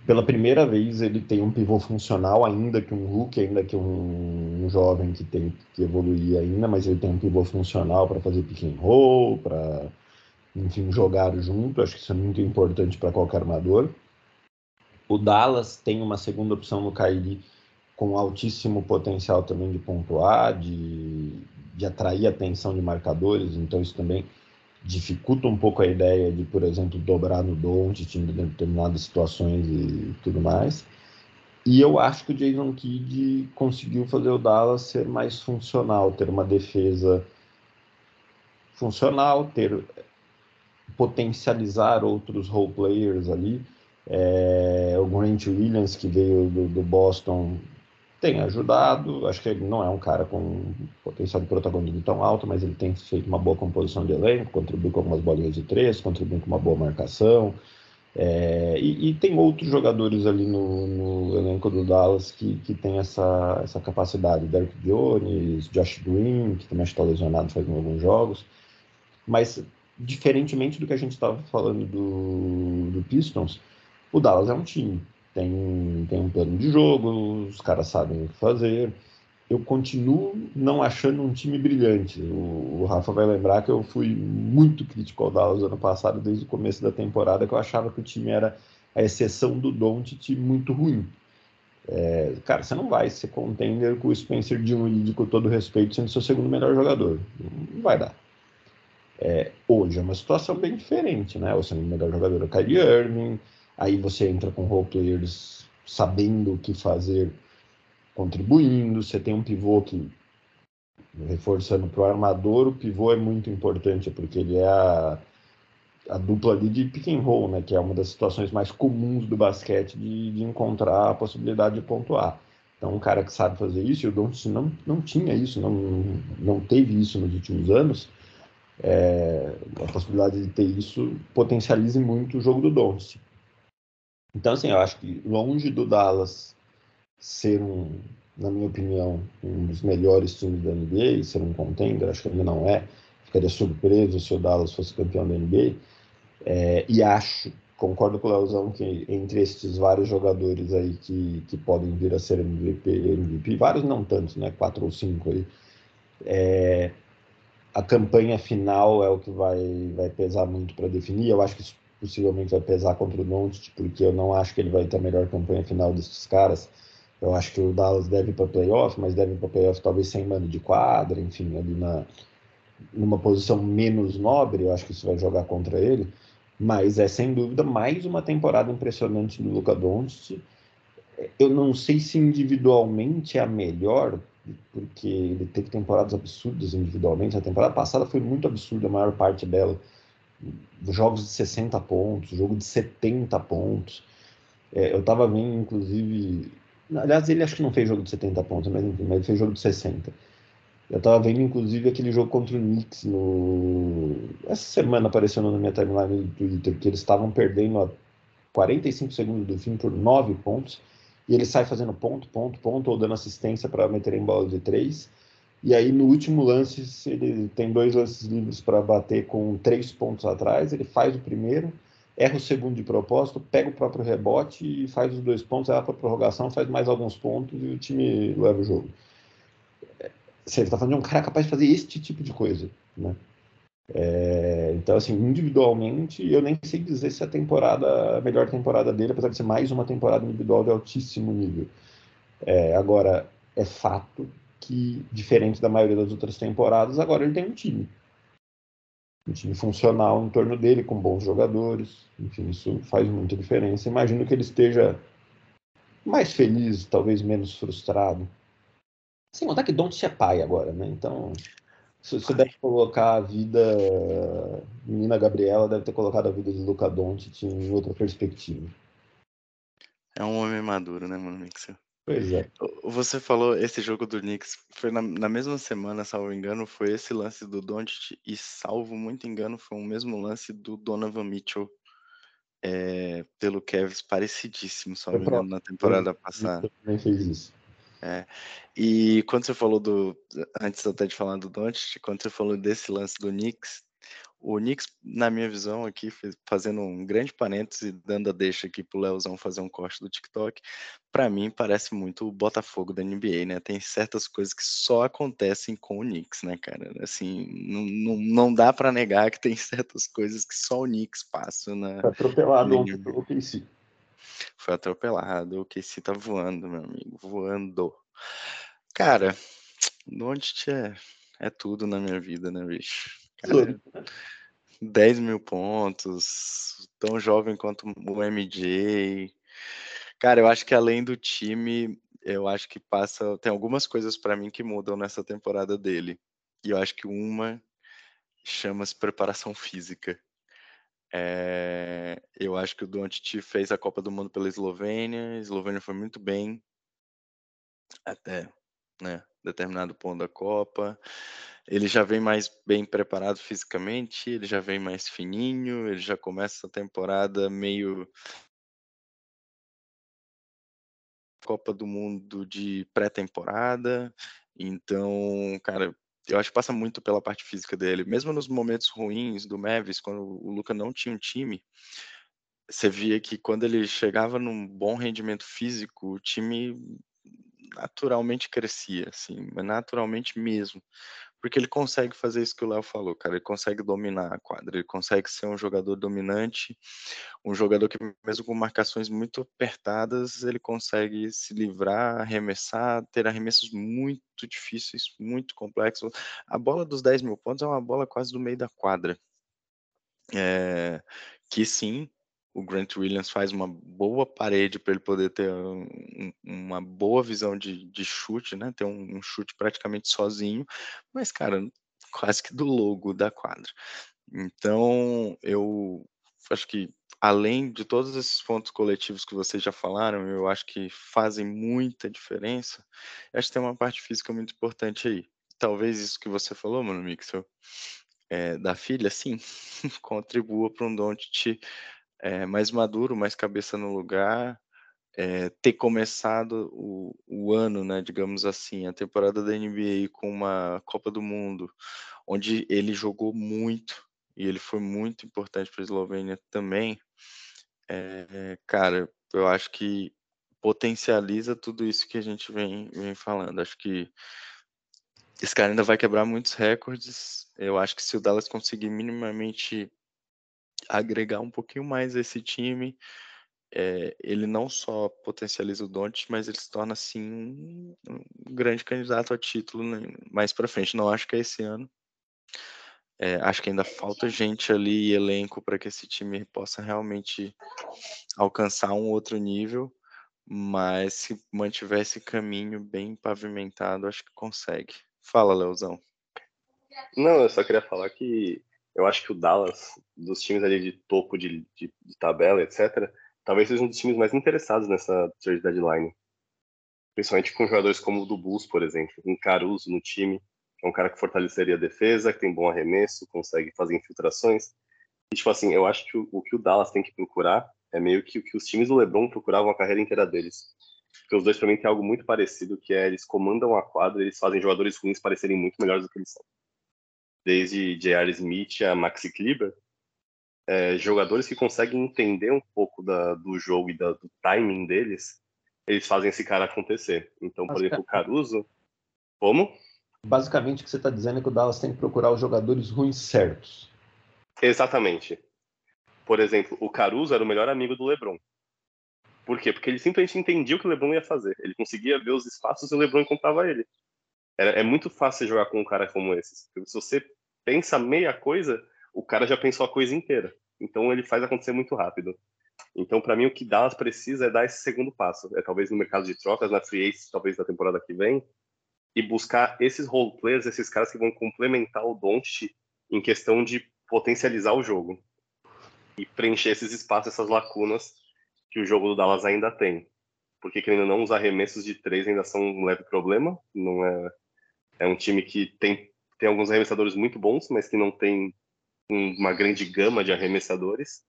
pela primeira vez ele tem um pivô funcional, ainda que um Hulk, ainda que um, um jovem que tem que evoluir ainda, mas ele tem um pivô funcional para fazer pick and roll, para enfim, jogar junto, acho que isso é muito importante para qualquer armador. O Dallas tem uma segunda opção no Kyrie com altíssimo potencial também de pontuar, de, de atrair atenção de marcadores, então isso também dificulta um pouco a ideia de, por exemplo, dobrar no Doncic em determinadas situações e tudo mais. E eu acho que o Jason Kidd conseguiu fazer o Dallas ser mais funcional, ter uma defesa funcional, ter potencializar outros role players ali. É, o Grant Williams, que veio do, do, Boston, tem ajudado. Acho que ele não é um cara com potencial de protagonismo tão alto, mas ele tem feito uma boa composição de elenco, contribui com algumas bolinhas de três, contribui com uma boa marcação. É, e, e, tem outros jogadores ali no, no, elenco do Dallas que, que tem essa, essa capacidade. Derek Jones, Josh Green, que também está lesionado faz alguns jogos. Mas diferentemente do que a gente estava falando do, do Pistons, o Dallas é um time. Tem, tem um plano de jogo, os caras sabem o que fazer. Eu continuo não achando um time brilhante. O, o Rafa vai lembrar que eu fui muito crítico ao Dallas ano passado, desde o começo da temporada, que eu achava que o time era a exceção do Doncic muito ruim. É, cara, você não vai ser contender com o Spencer Dinwiddie, com todo respeito, sendo seu segundo melhor jogador. Não vai dar. É, hoje é uma situação bem diferente, né? O segundo melhor jogador é o Kyrie Irving, aí você entra com role players sabendo o que fazer, contribuindo. Você tem um pivô que, reforçando para o armador, o pivô é muito importante, porque ele é a, a dupla ali de pick and roll, né, que é uma das situações mais comuns do basquete de, de encontrar a possibilidade de pontuar. Então, um cara que sabe fazer isso, e o Doncic não, não tinha isso, não, não teve isso nos últimos anos, é, a possibilidade de ter isso potencialize muito o jogo do Doncic. Então, assim, eu acho que longe do Dallas ser um, na minha opinião, um dos melhores times da NBA, ser um contender, acho que ainda não é, ficaria surpreso se o Dallas fosse campeão da NBA, é, e acho concordo com o Leozão que entre esses vários jogadores aí que, que podem vir a ser MVP, MVP, vários não tantos, né? Quatro ou cinco aí. É, a campanha final é o que vai, vai pesar muito para definir. Eu acho que isso possivelmente vai pesar contra o Doncic, porque eu não acho que ele vai ter a melhor campanha final desses caras. Eu acho que o Dallas deve ir para playoff, mas deve ir para playoff talvez sem mano de quadra, enfim, ali na numa posição menos nobre, eu acho que isso vai jogar contra ele. Mas é sem dúvida mais uma temporada impressionante do Luca Doncic. Eu não sei se individualmente é a melhor, porque ele teve temporadas absurdas individualmente. A temporada passada foi muito absurda, a maior parte dela. Jogos de 60 pontos, jogo de 70 pontos. É, eu estava vendo, inclusive. Aliás, ele acho que não fez jogo de 70 pontos, mas enfim, mas ele fez jogo de 60. Eu tava vendo, inclusive, aquele jogo contra o Knicks no. Essa semana apareceu na minha timeline do Twitter, que eles estavam perdendo a 45 segundos do fim por 9 pontos. E ele sai fazendo ponto, ponto, ponto, ou dando assistência para meter em bola de 3. E aí, no último lance, ele tem dois lances livres para bater com três pontos atrás. Ele faz o primeiro, erra o segundo de propósito, pega o próprio rebote e faz os dois pontos, vai para prorrogação, faz mais alguns pontos e o time leva o jogo você está falando de um cara capaz de fazer este tipo de coisa, né? É, então, assim, individualmente, eu nem sei dizer se a temporada, a melhor temporada dele, apesar de ser mais uma temporada individual de altíssimo nível. É, agora, é fato que, diferente da maioria das outras temporadas, agora ele tem um time. Um time funcional em torno dele, com bons jogadores. Enfim, isso faz muita diferença. Imagino que ele esteja mais feliz, talvez menos frustrado sem contar que Don't é pai agora, né? Então, se você deve colocar a vida. Menina Gabriela deve ter colocado a vida de Luca Doncic em outra perspectiva. É um homem maduro, né, mano, Mixer? Pois é. Você falou esse jogo do Knicks foi na, na mesma semana, salvo engano, foi esse lance do Doncic e salvo muito engano foi o mesmo lance do Donovan Mitchell é, pelo Kevs parecidíssimo, salvo engano, na temporada passada. Também fez isso. É. E quando você falou do. Antes até de falar do Doncic, quando você falou desse lance do Knicks, o Knicks, na minha visão aqui, fazendo um grande parêntese, dando a deixa aqui pro Leozão fazer um corte do TikTok, para mim parece muito o Botafogo da NBA, né? Tem certas coisas que só acontecem com o Knicks, né, cara? Assim, não, não, não dá para negar que tem certas coisas que só o Knicks passa na. Tá atropelado KC. Foi atropelado. O KC tá voando, meu amigo. Voando. Cara, Doncic é, é tudo na minha vida, né, bicho? Cara, 10 mil pontos, tão jovem quanto o MJ. Cara, eu acho que além do time, eu acho que passa. Tem algumas coisas para mim que mudam nessa temporada dele. E eu acho que uma chama-se preparação física. É, eu acho que o Doncic fez a Copa do Mundo pela Eslovênia, a Eslovênia foi muito bem até né, determinado ponto da Copa. Ele já vem mais bem preparado fisicamente, ele já vem mais fininho, ele já começa a temporada meio Copa do Mundo de pré-temporada. Então, cara, eu acho que passa muito pela parte física dele. Mesmo nos momentos ruins do Mavis, quando o Luca não tinha um time, você via que quando ele chegava num bom rendimento físico, o time naturalmente crescia, assim, naturalmente mesmo. Porque ele consegue fazer isso que o Léo falou, cara. Ele consegue dominar a quadra, ele consegue ser um jogador dominante, um jogador que, mesmo com marcações muito apertadas, ele consegue se livrar, arremessar, ter arremessos muito difíceis, muito complexos. A bola dos 10 mil pontos é uma bola quase do meio da quadra. É, que sim, o Grant Williams faz uma boa parede para ele poder ter um, uma boa visão de, de chute, né? Ter um, um, chute praticamente sozinho, mas, cara, quase que do logo da quadra. Então, eu acho que além de todos esses pontos coletivos que vocês já falaram, eu acho que fazem muita diferença. Acho que tem uma parte física muito importante aí. Talvez isso que você falou, mano, Mixel, é, da filha, sim, contribua para um Doncic é, mais maduro, mais cabeça no lugar, é, ter começado o, o, ano, né, digamos assim, a temporada da NBA com uma Copa do Mundo, onde ele jogou muito e ele foi muito importante para a Eslovênia também. É, cara, eu acho que potencializa tudo isso que a gente vem, vem falando. Acho que esse cara ainda vai quebrar muitos recordes. Eu acho que se o Dallas conseguir minimamente agregar um pouquinho mais esse time, é, ele não só potencializa o Doncic, mas ele se torna assim um, um grande candidato a título né, mais para frente. Não acho que é esse ano. É, acho que ainda falta gente ali e elenco para que esse time possa realmente alcançar um outro nível, mas se mantiver esse caminho bem pavimentado, acho que consegue. Fala, Leozão. Não, eu só queria falar que eu acho que o Dallas, dos times ali de topo de, de, de tabela, etc., talvez seja um dos times mais interessados nessa trade deadline. Principalmente com jogadores como o do Bulls, por exemplo, um Caruso no time, é um cara que fortaleceria a defesa, que tem bom arremesso, consegue fazer infiltrações. E, tipo assim, eu acho que o, o que o Dallas tem que procurar é meio que o que os times do LeBron procuravam a carreira inteira deles. Porque os dois, para mim, têm algo muito parecido, que é eles comandam a quadra, eles fazem jogadores ruins parecerem muito melhores do que eles são desde J.R. Smith a Maxi Kleber, é, jogadores que conseguem entender um pouco da, do jogo e da, do timing deles, eles fazem esse cara acontecer. Então, por exemplo, o Caruso, como? Basicamente, o que você está dizendo é que o Dallas tem que procurar os jogadores ruins certos. Exatamente. Por exemplo, o Caruso era o melhor amigo do LeBron. Por quê? Porque ele simplesmente entendia o que o LeBron ia fazer. Ele conseguia ver os espaços e o LeBron encontrava ele. É, é muito fácil jogar com um cara como esse. Se você pensa meia coisa, o cara já pensou a coisa inteira. Então ele faz acontecer muito rápido. Então, para mim, o que Dallas precisa é dar esse segundo passo. É talvez no mercado de trocas, na free agency, talvez da temporada que vem, e buscar esses role players, esses caras que vão complementar o Doncic em questão de potencializar o jogo e preencher esses espaços, essas lacunas que o jogo do Dallas ainda tem. Porque, querendo não, os arremessos de três ainda são um leve problema. Não é, é um time que tem tem alguns arremessadores muito bons, mas que não tem uma grande gama de arremessadores.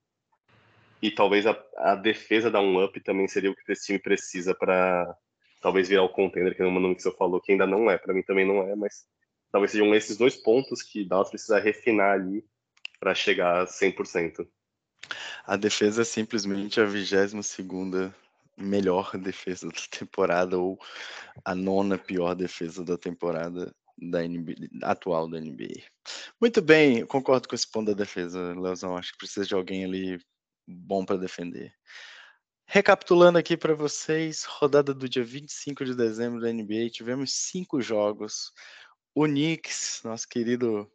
E talvez a, a defesa da um up também seria o que esse time precisa para talvez virar o contender, que é uma nome que você falou, que ainda não é, para mim também não é, mas talvez sejam esses dois pontos que Dallas precisa refinar ali para chegar a 100%. A defesa é simplesmente a 22 segunda melhor defesa da temporada ou a nona pior defesa da temporada da NBA, atual da NBA. Muito bem, concordo com esse ponto da defesa, Leozão. Acho que precisa de alguém ali bom para defender. Recapitulando aqui para vocês, rodada do dia 25 de dezembro da NBA, tivemos cinco jogos. O Knicks, nosso querido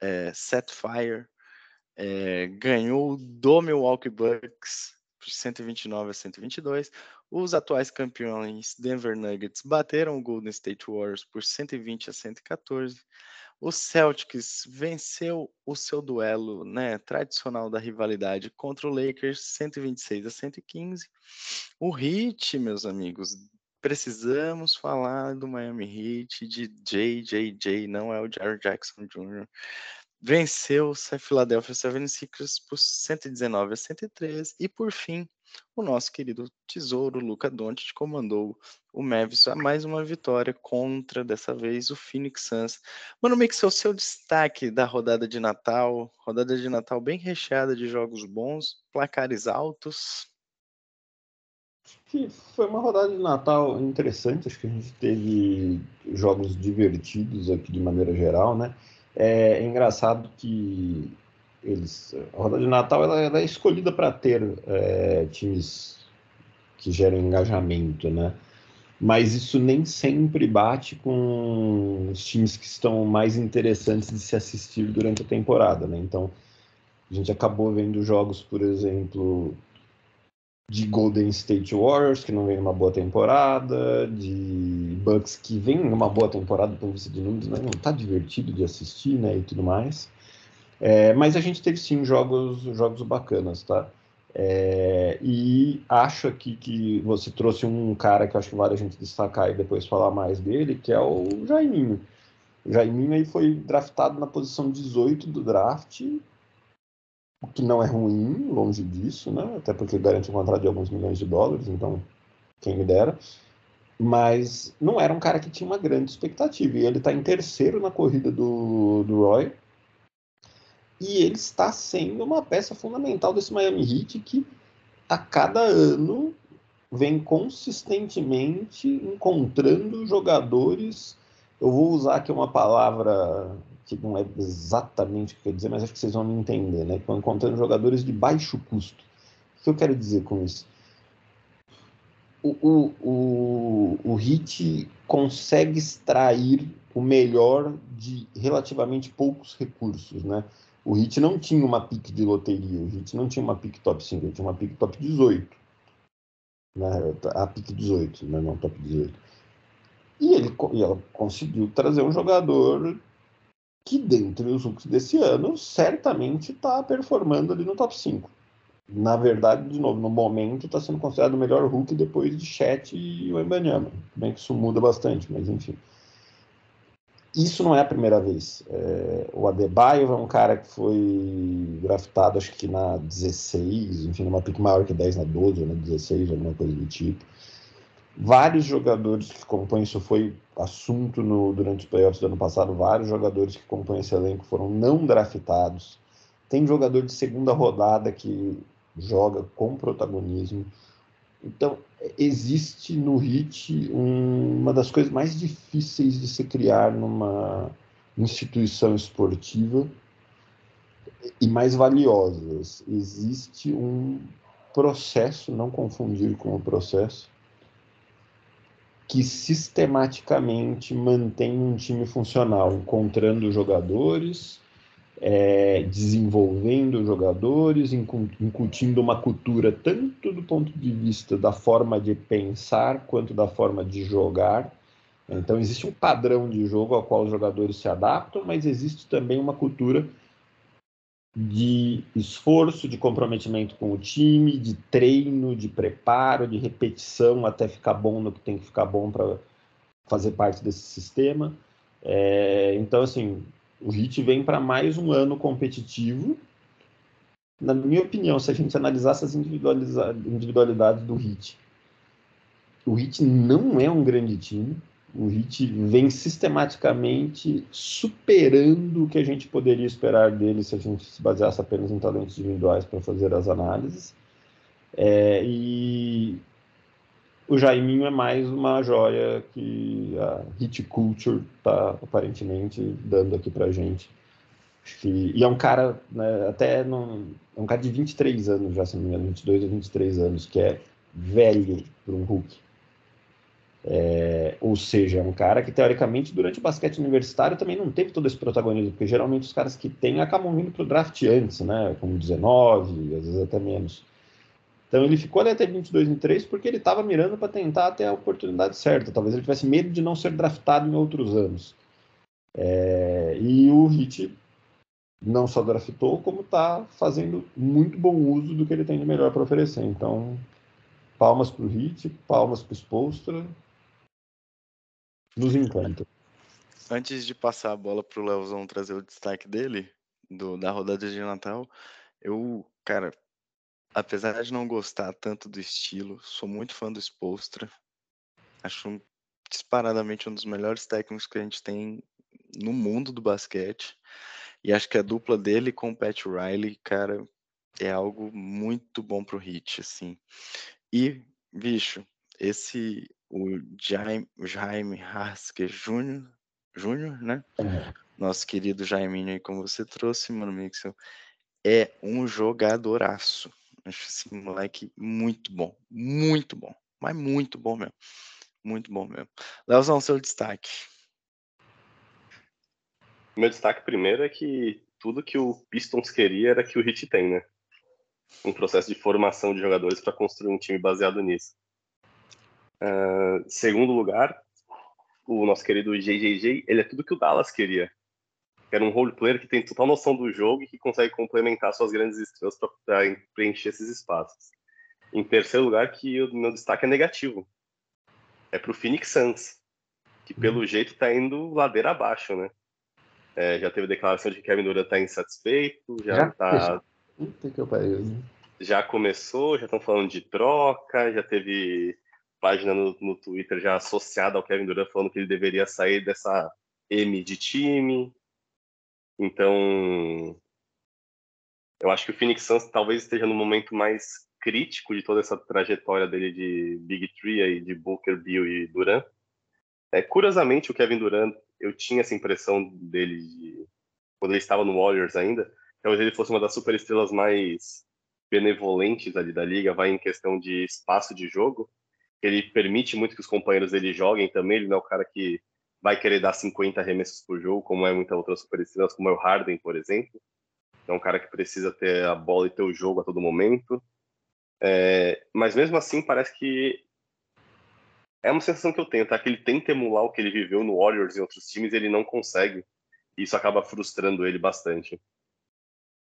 é, Setfire, é, ganhou do Milwaukee Bucks 129 a 122. Os atuais campeões Denver Nuggets bateram o Golden State Warriors por 120 a 114. O Celtics venceu o seu duelo né, tradicional da rivalidade contra o Lakers 126 a 115. O Heat, meus amigos, precisamos falar do Miami Heat, de JJJ, não é o Jared Jackson Jr. Venceu o Philadelphia 76ers por 119 a 113 e por fim o nosso querido tesouro Luca Doncic comandou o Mavis a mais uma vitória contra, dessa vez, o Phoenix Suns. Mano Mix, o seu destaque da rodada de Natal, rodada de Natal bem recheada de jogos bons, placares altos. Foi uma rodada de Natal interessante, acho que a gente teve jogos divertidos aqui de maneira geral, né? É, é engraçado que eles, a rodada de Natal ela, ela é escolhida para ter é, times que geram engajamento, né? Mas isso nem sempre bate com os times que estão mais interessantes de se assistir durante a temporada, né? Então, A gente acabou vendo jogos, por exemplo, de Golden State Warriors, que não vem numa boa temporada, de Bucks, que vem numa boa temporada do ponto de vista de números, mas não está divertido de assistir, né, e tudo mais. É, mas a gente teve sim jogos, jogos bacanas, tá? É, e acho aqui que você trouxe um cara que acho que vale a gente destacar e depois falar mais dele, que é o Jaiminho. O Jaiminho aí foi draftado na posição 18 do draft, que não é ruim, longe disso, né? Até porque garante um contrato de alguns milhões de dólares, então quem me dera. Mas não era um cara que tinha uma grande expectativa. E ele está em terceiro na corrida do, do Roy. E ele está sendo uma peça fundamental desse Miami Heat que a cada ano vem consistentemente encontrando jogadores. Eu vou usar aqui uma palavra que não é exatamente o que quer dizer, mas acho que vocês vão me entender, né? Estão encontrando jogadores de baixo custo. O que eu quero dizer com isso? O, o, o, o Hit consegue extrair o melhor de relativamente poucos recursos, né? O Hit não tinha uma pique de loteria, o Hit não tinha uma pique top 5, ele tinha uma pique top 18. Né? A pique 18, né? não top 18. E, ele, e ela conseguiu trazer um jogador que dentre os hooks desse ano certamente está performando ali no top 5. Na verdade, de novo, no momento está sendo considerado o melhor hook depois de Chet e o Embanyama. Bem que isso muda bastante, mas enfim. Isso não é a primeira vez. É, o Adebayo é um cara que foi draftado, acho que na 16, enfim, numa pick maior que 10 na 12 ou na 16, alguma coisa do tipo. Vários jogadores que compõem, isso foi assunto no, durante os playoffs do ano passado, vários jogadores que compõem esse elenco foram não draftados. Tem jogador de segunda rodada que joga com protagonismo. Então, existe no HIT um, uma das coisas mais difíceis de se criar numa instituição esportiva e mais valiosas. Existe um processo, não confundir com o processo, que sistematicamente mantém um time funcional, encontrando jogadores, é, desenvolvendo jogadores, incutindo uma cultura tanto do ponto de vista da forma de pensar quanto da forma de jogar. Então existe um padrão de jogo ao qual os jogadores se adaptam, mas existe também uma cultura de esforço, de comprometimento com o time, de treino, de preparo, de repetição até ficar bom no que tem que ficar bom para fazer parte desse sistema. É, então, assim, o Hit vem para mais um ano competitivo. Na minha opinião, se a gente analisasse as individualidades do Hit, o Hit não é um grande time o Hit vem sistematicamente superando o que a gente poderia esperar dele se a gente se baseasse apenas em talentos individuais para fazer as análises. É, e o Jaiminho é mais uma joia que a Hit Culture está aparentemente dando aqui para a gente. E é um cara, né, até é um cara de 23 anos já, se não me engano, 22 ou 23 anos, que é velho para um Hulk. É, ou seja, é um cara que, teoricamente, durante o basquete universitário também não teve todo esse protagonismo, porque geralmente os caras que têm acabam vindo para o draft antes, né? Como 19, às vezes até menos. Então ele ficou ali até 22 em 3 porque ele estava mirando para tentar ter a oportunidade certa. Talvez ele tivesse medo de não ser draftado em outros anos. É, e o Hit não só draftou, como está fazendo muito bom uso do que ele tem de melhor para oferecer. Então, palmas para o Hit, palmas para o Spolstra, nos encanta. Antes de passar a bola pro Leozão trazer o destaque dele, do, da rodada de Natal, eu, cara, apesar de não gostar tanto do estilo, sou muito fã do Spolstra. Acho disparadamente um dos melhores técnicos que a gente tem no mundo do basquete. E acho que a dupla dele com o Pat Riley, cara, é algo muito bom pro Hit, assim. E, bicho, esse o Jaime, Jaime Haske Júnior, Júnior, né? Nosso querido Jaiminho aí, como você trouxe, mano, Mixel, é um jogadoraço. Acho esse moleque muito bom, muito bom, mas muito bom mesmo. Muito bom mesmo. Leozão, seu destaque. Meu destaque primeiro é que tudo que o Pistons queria era que o Heat tem, né? Um processo de formação de jogadores para construir um time baseado nisso. Uh, segundo lugar, o nosso querido JJJ, ele é tudo que o Dallas queria. Que era um role player que tem total noção do jogo e que consegue complementar suas grandes estrelas para preencher esses espaços. Em terceiro lugar, que o meu destaque é negativo. É para o Phoenix Suns, que pelo uhum. jeito está indo ladeira abaixo, né? É, já teve declaração de que Kevin Durant está insatisfeito, já está. Já começou, já estão falando de troca, já teve página no, no Twitter já associada ao Kevin Durant falando que ele deveria sair dessa M de time. Então, eu acho que o Phoenix Suns talvez esteja no momento mais crítico de toda essa trajetória dele de Big Three aí, de Booker, Bill e Durant. É, curiosamente, o Kevin Durant, eu tinha essa impressão dele de, quando ele estava no Warriors ainda, talvez ele fosse uma das superestrelas mais benevolentes ali da liga, vai em questão de espaço de jogo ele permite muito que os companheiros dele joguem também, ele não é o cara que vai querer dar 50 arremessos por jogo, como é muitas outras superestrelas, como é o Harden, por exemplo. É um cara que precisa ter a bola e ter o jogo a todo momento. É, mas mesmo assim, parece que é uma sensação que eu tenho, tá? Que ele tenta emular o que ele viveu no Warriors e outros times, ele não consegue. Isso acaba frustrando ele bastante.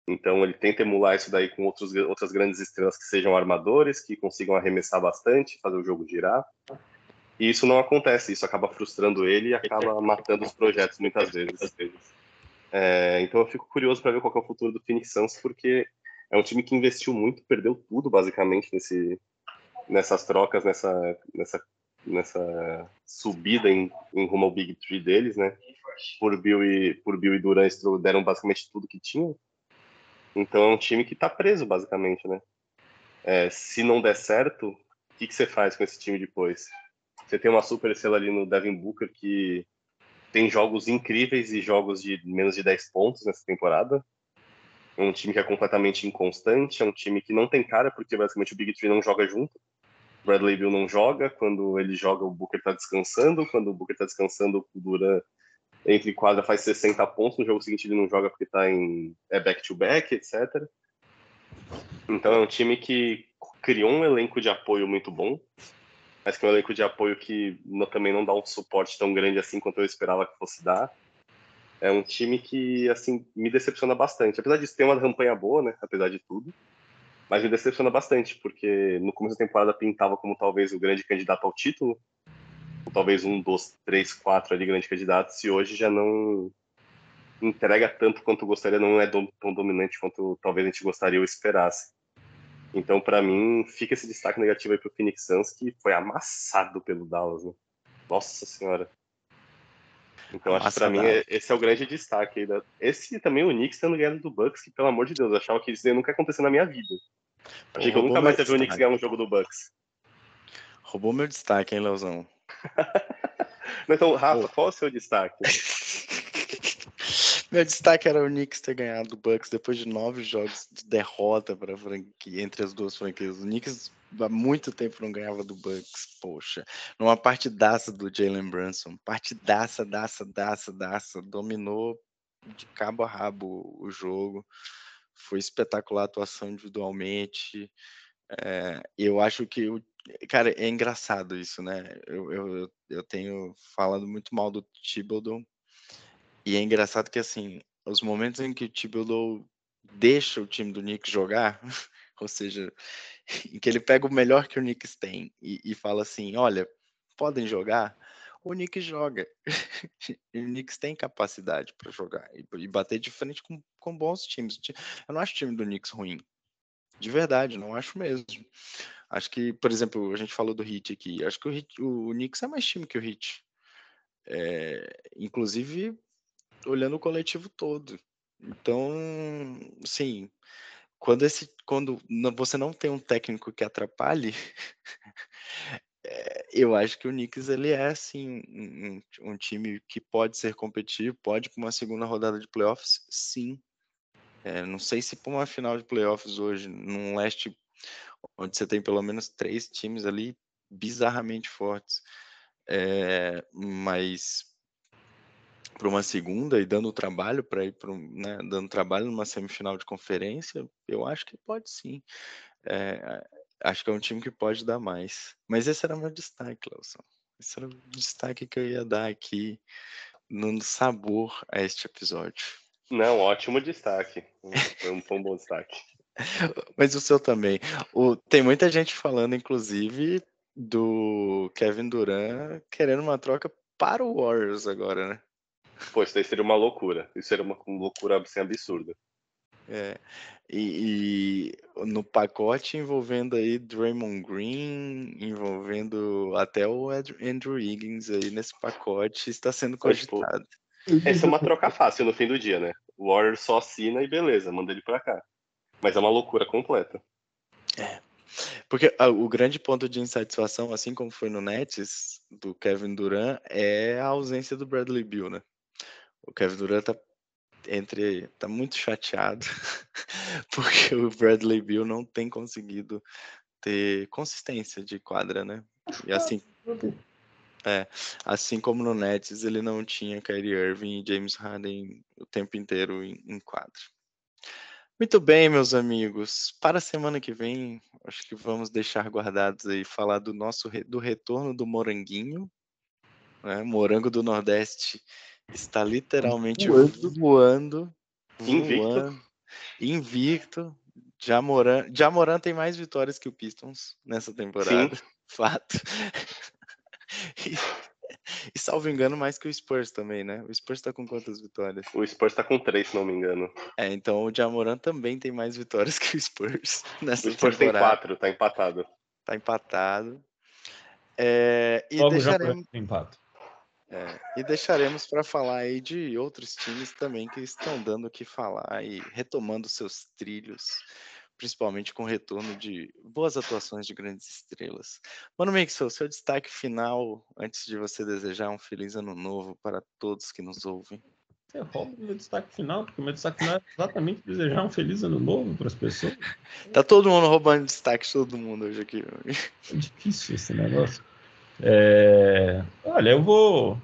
Então ele tenta emular isso daí com outros, outras grandes estrelas que sejam armadores, que consigam arremessar bastante, fazer o jogo girar. E isso não acontece, isso acaba frustrando ele e acaba matando os projetos muitas vezes. É, então eu fico curioso para ver qual é o futuro do Phoenix Suns, porque é um time que investiu muito, perdeu tudo basicamente nesse, nessas trocas, nessa, nessa, nessa subida em, em rumo ao Big Three deles, né? Por Bill e, por Bill e Durant deram basicamente tudo que tinham. Então é um time que está preso, basicamente, né? É, se não der certo, o que, que você faz com esse time depois? Você tem uma super estrela ali no Devin Booker que tem jogos incríveis e jogos de menos de 10 pontos nessa temporada. É um time que é completamente inconstante, é um time que não tem cara, porque basicamente o Big Three não joga junto. Bradley Bill não joga, quando ele joga o Booker está descansando, quando o Booker está descansando o Duran entre quadra faz 60 pontos, no jogo seguinte ele não joga porque tá em é back-to-back, -back, etc. Então é um time que criou um elenco de apoio muito bom, mas que é um elenco de apoio que também não dá um suporte tão grande assim quanto eu esperava que fosse dar. É um time que, assim, me decepciona bastante. Apesar de ter uma campanha boa, né, apesar de tudo, mas me decepciona bastante, porque no começo da temporada pintava como talvez o grande candidato ao título, talvez um dos três, quatro ali grandes candidatos, e hoje já não entrega tanto quanto gostaria, não é tão dominante quanto talvez a gente gostaria ou esperasse. Então, para mim, fica esse destaque negativo aí pro Phoenix Suns, que foi amassado pelo Dallas, né? Nossa senhora. Então, acho que pra mim, esse é o grande destaque aí. Da... Esse também, o Knicks tendo ganhado do Bucks, que, pelo amor de Deus, eu achava que isso nunca ia acontecer na minha vida. Achei que eu nunca mais ia ver o Knicks ganhar um jogo do Bucks. Roubou meu destaque, hein, Leozão? então, Rafa, qual é o seu destaque? Meu destaque era o Knicks ter ganhado o Bucks depois de nove jogos de derrota para franquia entre as duas franquias. O Knicks há muito tempo não ganhava do Bucks, poxa. Numa partidaça do Jalen Brunson, partidaça, daça, daça, daça, dominou de cabo a rabo o jogo. Foi espetacular a atuação individualmente. É, eu acho que o Cara, é engraçado isso, né? Eu, eu, eu tenho falado muito mal do Thibodeau, e é engraçado que, assim, os momentos em que o Thibodeau deixa o time do Knicks jogar, ou seja, em que ele pega o melhor que o Knicks tem e, e fala assim, olha, podem jogar, o Knicks joga. o Knicks tem capacidade para jogar e, e, bater de frente com, com bons times. Eu não acho o time do Knicks ruim. De verdade, não acho mesmo. Acho que, por exemplo, a gente falou do Hit aqui. Acho que o, o Knicks é mais time que o Hit. É, inclusive, olhando o coletivo todo. Então, sim, quando, esse, quando você não tem um técnico que atrapalhe, é, eu acho que o Knicks ele é assim um, um, time que pode ser competitivo, pode para uma segunda rodada de playoffs, sim. É, não sei se para uma final de playoffs hoje, num leste onde você tem pelo menos três times ali bizarramente fortes. É, mas para uma segunda e dando trabalho para ir para né, dando trabalho numa semifinal de conferência, eu acho que pode sim. É, acho que é um time que pode dar mais. Mas esse era meu destaque, Lawson. Esse era o destaque que eu ia dar aqui no sabor a este episódio. Não, ótimo destaque. Foi um bom destaque. Mas o seu também. O, tem muita gente falando, inclusive, do Kevin Durant querendo uma troca para o Warriors agora, né? Pô, isso daí seria uma loucura. Isso seria uma loucura assim, absurda. É. E, e, no pacote envolvendo aí Draymond Green, envolvendo até o Andrew Higgins aí nesse pacote, está sendo cogitado. Essa é uma troca fácil no fim do dia, né? O Warriors só assina e beleza, manda ele para cá. Mas é uma loucura completa. É. Porque ah, o grande ponto de insatisfação, assim como foi no Nets, do Kevin Durant, é a ausência do Bradley Bill, né? O Kevin Durant tá entre tá muito chateado porque o Bradley Bill não tem conseguido ter consistência de quadra, né? E assim, é, assim como no Nets ele não tinha Kyrie Irving e James Harden o tempo inteiro em, em quadra. Muito bem, meus amigos. Para a semana que vem, acho que vamos deixar guardados aí falar do nosso do retorno do Moranguinho, né? Morango do Nordeste está literalmente voando, voando, invicto. invicto. Jamoran, Jamoran tem mais vitórias que o Pistons nessa temporada. Sim. Fato. E salvo engano, mais que o Spurs também, né? O Spurs tá com quantas vitórias? O Spurs tá com três, se não me engano. É, então o Jamoran também tem mais vitórias que o Spurs nessa O Spurs temporada. tem quatro, tá empatado. Tá empatado. É, e Logo deixaremos... já empate. É, e deixaremos para falar aí de outros times também que estão dando o que falar e retomando seus trilhos principalmente com o retorno de boas atuações de grandes estrelas. Mano Mixel, seu destaque final, antes de você desejar um feliz ano novo para todos que nos ouvem. Você rouba o meu destaque final, porque o meu destaque final é exatamente desejar um feliz ano novo para as pessoas. Tá todo mundo roubando destaque, todo mundo hoje aqui. É difícil esse negócio. É... Olha, eu vou.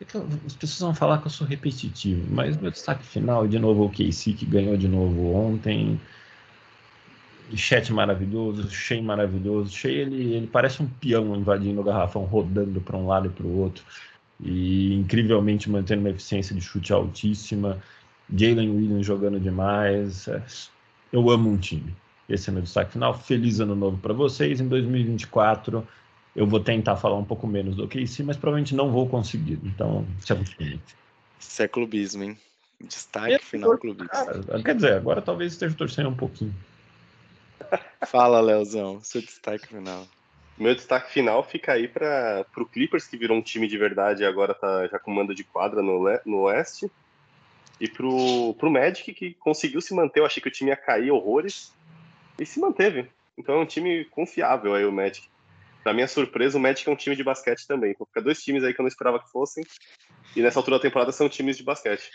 É as pessoas vão falar que eu sou repetitivo, mas meu destaque final, de novo, o KC que ganhou de novo ontem chat maravilhoso, Shea maravilhoso. Shea, ele, ele parece um peão invadindo o garrafão, rodando para um lado e para o outro. E incrivelmente mantendo uma eficiência de chute altíssima. Jalen Williams jogando demais. É, eu amo um time. Esse é meu destaque final. Feliz ano novo para vocês. Em 2024 eu vou tentar falar um pouco menos do que isso, mas provavelmente não vou conseguir. Então, se acostumem. Isso é clubismo, hein? Destaque final clubismo. Cara, quer dizer, agora talvez esteja torcendo um pouquinho. Fala, Leozão, seu destaque final. Meu destaque final fica aí para o Clippers, que virou um time de verdade e agora tá já com mando de quadra no, no Oeste. E pro, pro Magic, que conseguiu se manter. Eu achei que o time ia cair horrores. E se manteve. Então é um time confiável aí, o Magic. Pra minha surpresa, o Magic é um time de basquete também. Então fica dois times aí que eu não esperava que fossem. E nessa altura da temporada são times de basquete.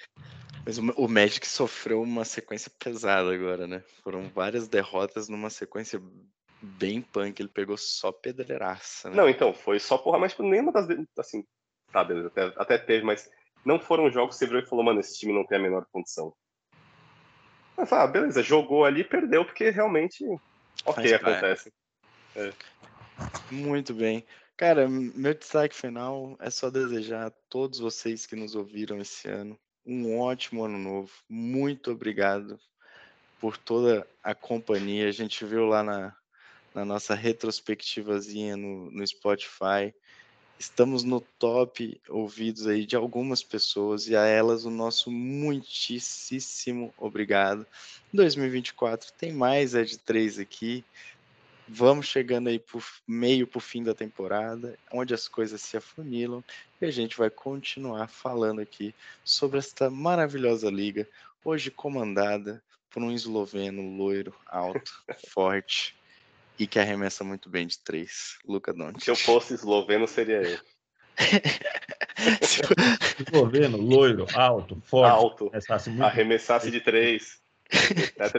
Mas o Magic sofreu uma sequência pesada agora, né? Foram várias derrotas numa sequência bem punk. Ele pegou só pedreiraça. Né? Não, então, foi só porra, mas tipo, nenhuma das assim, tá, beleza, até, até, teve, mas não foram jogos que você virou e falou, mano, esse time não tem a menor condição. Mas, ah, beleza, jogou ali perdeu, porque realmente, ok, Faz acontece. É. Muito bem. Cara, meu destaque final é só desejar a todos vocês que nos ouviram esse ano um ótimo ano novo. Muito obrigado por toda a companhia. A gente viu lá na, na nossa retrospectivazinha no, no Spotify. Estamos no top ouvidos aí de algumas pessoas e a elas o nosso muitíssimo obrigado. 2024 tem mais Ed 3 aqui. Vamos chegando aí por meio por fim da temporada, onde as coisas se afunilam e a gente vai continuar falando aqui sobre esta maravilhosa liga, hoje comandada por um esloveno loiro, alto, forte e que arremessa muito bem de três, Luca Doncic. Se eu fosse esloveno, seria eu. esloveno, loiro, alto, forte, alto, arremessasse de três,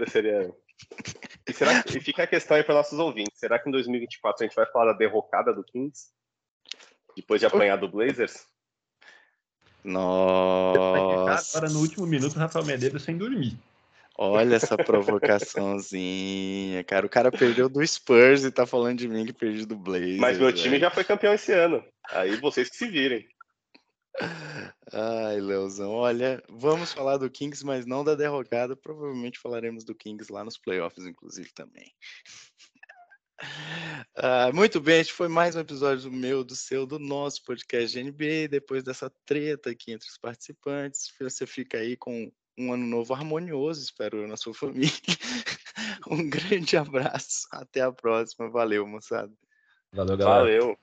seria eu. E, será que, e fica a questão aí para nossos ouvintes: será que em 2024 a gente vai falar da derrocada do Kings? Depois de apanhar do Blazers? Nossa. Agora no último minuto, Rafael Medeiros sem dormir. Olha essa provocaçãozinha, cara. O cara perdeu do Spurs e tá falando de mim que perdi do Blazers. Mas meu time já foi campeão esse ano. Aí vocês que se virem. Ai, Leozão, olha, vamos falar do Kings, mas não da derrocada. Provavelmente falaremos do Kings lá nos playoffs, inclusive, também. Ah, muito bem, este foi mais um episódio do meu, do seu, do nosso podcast de NBA. Depois dessa treta aqui entre os participantes, você fica aí com um ano novo harmonioso, espero eu, na sua família. um grande abraço, até a próxima. Valeu, moçada. Valeu, galera. Valeu.